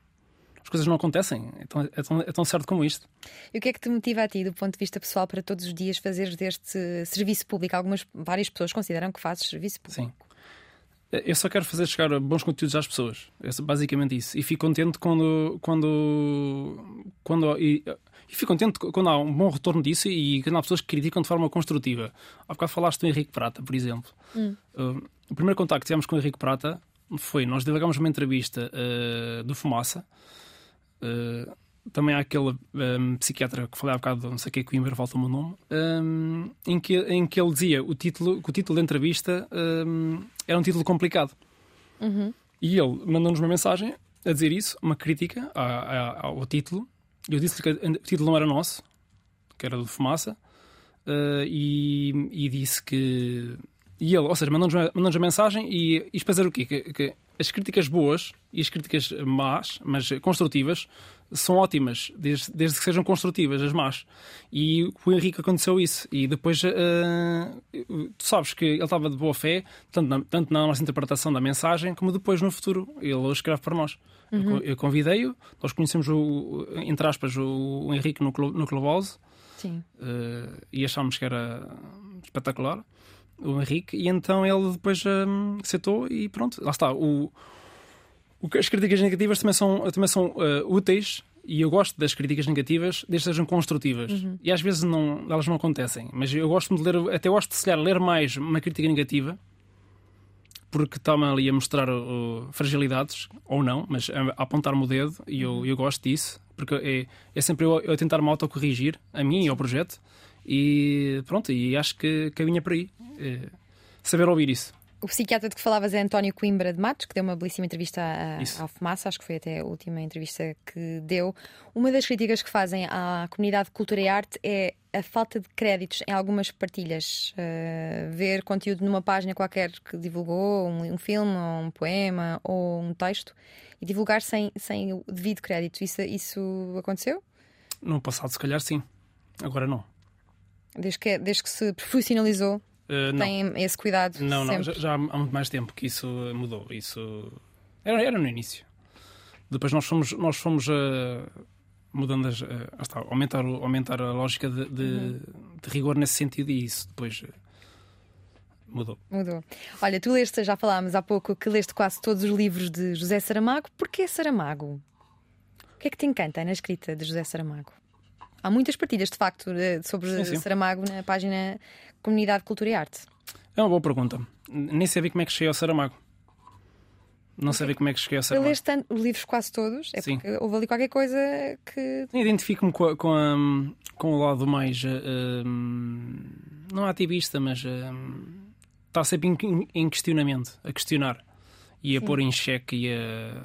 C: as coisas não acontecem. É tão, é tão- é tão certo como isto.
B: E o que é que te motiva a ti, do ponto de vista pessoal, para todos os dias fazeres deste serviço público? Algumas, várias pessoas consideram que fazes serviço público.
C: Sim. Eu só quero fazer chegar bons conteúdos às pessoas. É basicamente isso. E fico contente quando. quando, quando e, e fico contente quando há um bom retorno disso e quando há pessoas que criticam de forma construtiva. Há bocado falaste do Henrique Prata, por exemplo. Uh, o primeiro contacto que tivemos com o Henrique Prata foi: nós divulgámos uma entrevista uh, do Fumaça. Uh, também há aquele um, psiquiatra que falei há bocado, não sei o que, Coimbra, falta-me o nome, um, em, que, em que ele dizia o título, que o título da entrevista um, era um título complicado. E ele mandou-nos uma mensagem a dizer isso, uma crítica ao título. Eu disse que o título não era nosso, que era do Fumaça, uh, e, e disse que. E ele, ou seja, mandou-nos mandou-nos uma mensagem e, e depois era o quê? Que, que as críticas boas e as críticas más, mas construtivas, são ótimas, desde, desde que sejam construtivas, as más. E com o Henrique aconteceu isso. E depois, tu sabes que ele estava de boa fé, tanto na, tanto na nossa interpretação da mensagem, como depois no futuro. Ele escreve para nós. Eu con- Eu convidei-o, nós conhecemos, o, entre aspas, o, o Henrique no, no Clubhouse.
B: Sim.
C: Eh, e achámos que era espetacular o Henrique e então ele depois hum, aceitou e pronto, lá está o, o as críticas negativas também são, também são eh, úteis e eu gosto das críticas negativas desde que sejam construtivas e às vezes não, elas não acontecem mas eu gosto de ler, até gosto de se calhar, ler mais uma crítica negativa porque está-me ali a mostrar uh, fragilidades, ou não, mas a, a apontar-me o dedo, e eu, eu gosto disso, porque é, é sempre eu, eu tentar me autocorrigir, a mim e ao projeto, e pronto, e acho que caminha por aí. É, saber ouvir isso.
B: O psiquiatra de que falavas é António Coimbra de Matos, que deu uma belíssima entrevista à, Fumaça, acho que foi até a última entrevista que deu. Uma das críticas que fazem à comunidade de cultura e arte é a falta de créditos em algumas partilhas. Uh, ver conteúdo numa página qualquer que divulgou, um, um filme, ou um poema ou um texto, e divulgar sem, sem o devido crédito. Isso, isso aconteceu?
C: No passado, se calhar, sim. Agora não.
B: Desde que, desde que se profissionalizou,
C: Uh, não.
B: tem esse cuidado
C: Não, não,
B: sempre.
C: já, já há muito mais tempo que isso mudou. Isso era, era no início. Depois nós fomos, nós fomos uh, mudando, as, uh, está, aumentar, o- aumentar a lógica de, de- de rigor nesse sentido e isso depois mudou.
B: Mudou. Olha, tu leste, já falámos há pouco que leste quase todos os livros de José Saramago. Porquê Saramago? O que é que te encanta na escrita de José Saramago? Há muitas partilhas, de facto, sobre
C: Sim, sim.
B: Saramago na página Comunidade Cultura e Arte.
C: É uma boa pergunta. Nem sabia como é que cheguei ao Saramago. Não sabia como é que cheguei ao Saramago.
B: leste tanto- os livros quase todos, é
C: Sim.
B: porque houve ali qualquer coisa que.
C: Identifico-me com, com, com o lado mais. uh, um, não ativista, mas. um, está sempre em, em questionamento, a questionar e a
B: Sim.
C: pôr em xeque e a,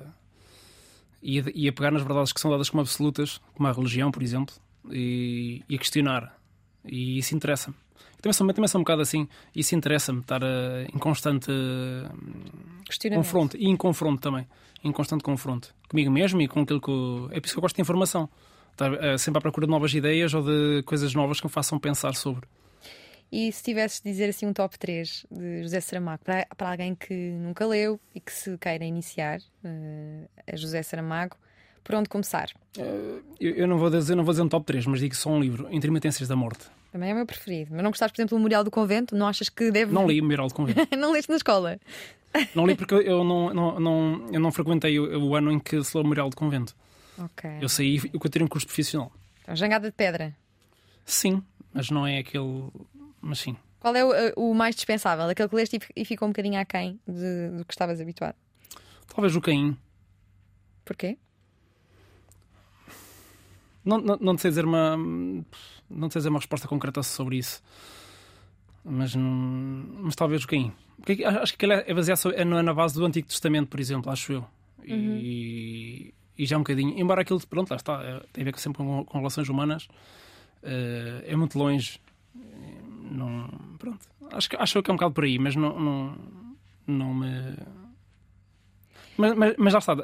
C: e, a, e a pegar nas verdades que são dadas como absolutas, como a religião, por exemplo, e, e a questionar. E isso interessa-me. Também sou, também sou um bocado assim, isso interessa-me, estar uh, em constante uh, confronto e em confronto também, em constante confronto comigo mesmo e com aquilo que. eu- É por isso que eu gosto de informação. Estar eh, sempre à procura de novas ideias ou de coisas novas que me façam pensar sobre.
B: E se tivesses de dizer assim um top 3 de José Saramago para, para alguém que nunca leu e que se queira iniciar eh, a José Saramago, por onde começar?
C: Eh, Eu, eu não vou dizer, não vou dizer um top 3, mas digo só um livro: Intermitências da Morte.
B: Também é o meu preferido. Mas não gostaste, por exemplo, do Memorial do Convento? Não achas que deve.
C: Não li o Memorial do Convento.
B: não leste na escola?
C: não li porque eu não, não, não, eu não frequentei o, o ano em que se leu o Memorial do Convento.
B: Ok.
C: Eu saí e eu tirei um curso profissional.
B: Então, jangada de pedra.
C: Sim, mas não é aquele. Mas sim.
B: Qual é o, o mais dispensável? Aquele que leste e ficou um bocadinho aquém de, do que estavas habituado?
C: Talvez o Caim.
B: Porquê?
C: Não, não, não sei dizer uma. Não sei dizer uma resposta concreta sobre isso. Mas, mas talvez o Caim. Porque acho que ele é baseado é na base do Antigo Testamento, por exemplo, acho eu. Uhum. E, e, já um bocadinho. Embora aquilo, pronto, lá está, é, tem a ver sempre com, com relações humanas, uh, é muito longe. Não, pronto. Acho, acho que é um bocado por aí, mas não, não, não me. Mas, mas, mas já está.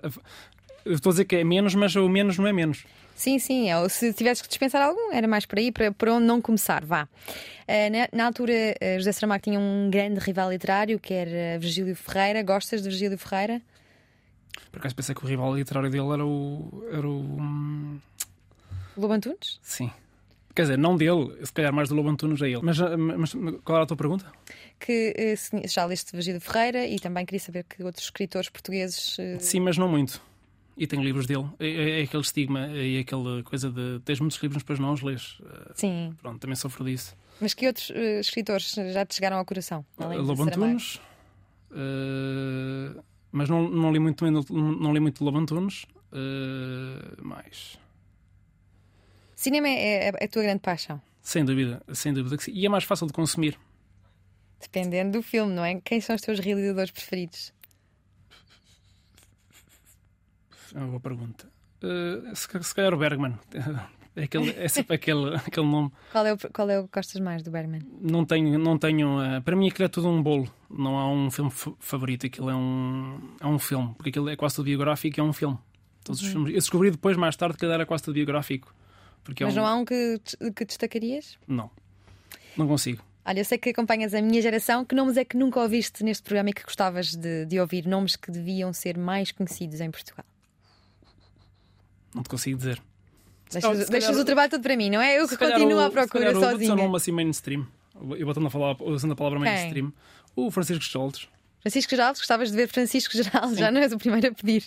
C: Eu estou a dizer que é menos, mas o menos não é menos.
B: Sim, sim. É, se tivesse que dispensar algum, era mais por aí, para, para onde não começar. Vá. Uh, na, altura, uh, José Saramago tinha um grande rival literário, que era Virgílio Ferreira. Gostas de Virgílio Ferreira?
C: Por acaso pensei que o rival literário dele era o. Era o. Hum...
B: Lobo Antunes?
C: Sim. Quer dizer, não dele, se calhar mais do Lobo Antunes a ele. Mas, mas qual era a tua pergunta?
B: Que já leste Virgílio Ferreira e também queria saber que outros escritores portugueses.
C: Sim, mas não muito. E tenho livros dele. É, é, é aquele estigma e é aquela coisa de tens muitos livros, mas depois não os lês.
B: Sim.
C: Pronto, também sofro disso.
B: Mas que outros uh, escritores já te chegaram ao coração?
C: Lobo Antunes. Uh, mas não, não li muito não, não li muito Lobo Antunes. Uh, mais.
B: Cinema é, é, é, a tua grande paixão?
C: Sem dúvida, sem dúvida que sim. E é mais fácil de consumir.
B: Dependendo do filme, não é? Quem são os teus realizadores preferidos?
C: É uma boa pergunta. Uh, se, se calhar o Bergman. É, aquele, é sempre aquele, aquele nome.
B: Qual é, o, qual é o que gostas mais do Bergman?
C: Não tenho. Não tenho uh, para mim aquilo é tudo um bolo. Não há um filme favorito. Aquilo é um, é um filme. Porque aquilo é quase tudo biográfico é um filme. Todos uhum. os filmes. Eu descobri depois, mais tarde, que ele era quase tudo biográfico.
B: Porque é Mas é um... não há um que, que destacarias?
C: Não. Não consigo.
B: Olha, eu sei que acompanhas a minha geração. Que nomes é que nunca ouviste neste programa e que gostavas de, de ouvir? Nomes que deviam ser mais conhecidos em Portugal?
C: Não te consigo dizer.
B: Deixas, oh, deixas calhar, o trabalho todo para mim, não é? Eu que continuo à procura sozinha.
C: Vou nome assim mainstream. Eu botando a falar, usando a palavra mainstream. O Francisco Geraldes.
B: Francisco Geraldes, gostavas de ver Francisco Geraldes, já não és o primeiro a pedir.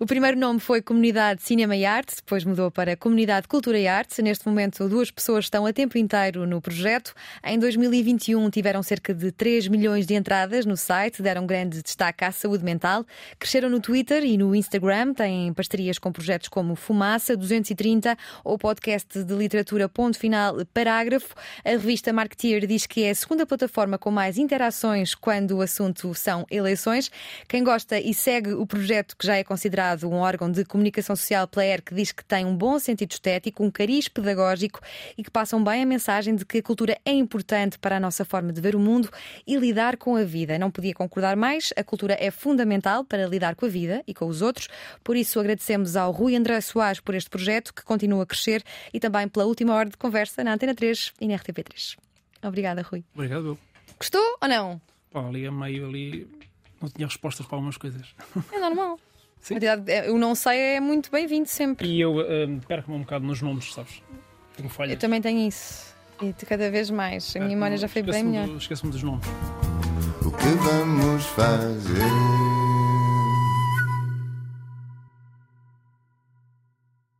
B: O primeiro nome foi Comunidade Cinema e Arte, depois mudou para Comunidade Cultura e Arte. Neste momento, duas pessoas estão a tempo inteiro no projeto. Em 2021, tiveram cerca de 3 milhões de entradas no site, deram grande destaque à saúde mental. Cresceram no Twitter e no Instagram, têm parcerias com projetos como Fumaça 230 ou podcast de literatura Ponto Final Parágrafo. A revista Marketeer diz que é a segunda plataforma com mais interações quando o assunto são eleições. Quem gosta e segue o projeto, que já é considerado um órgão de comunicação social pela que diz que tem um bom sentido estético, um cariz pedagógico e que passam bem a mensagem de que a cultura é importante para a nossa forma de ver o mundo e lidar com a vida. Não podia concordar mais, a cultura é fundamental para lidar com a vida e com os outros. Por isso, agradecemos ao Rui André Soares por este projeto que continua a crescer e também pela última hora de conversa na Antena 3 e na RTP3. Obrigada, Rui.
C: Obrigado.
B: Gostou ou não?
C: Pá, ali a meio ali não tinha respostas para algumas coisas.
B: É normal. Sim. É, eu não sei é muito bem-vindo sempre.
C: E eu uh, perco-me um bocado nos nomes, sabes? Tenho falhas.
B: Eu também tenho isso. E cada vez mais. A minha memória já foi bem melhor.
C: Esqueço-me dos nomes.
A: O que vamos fazer?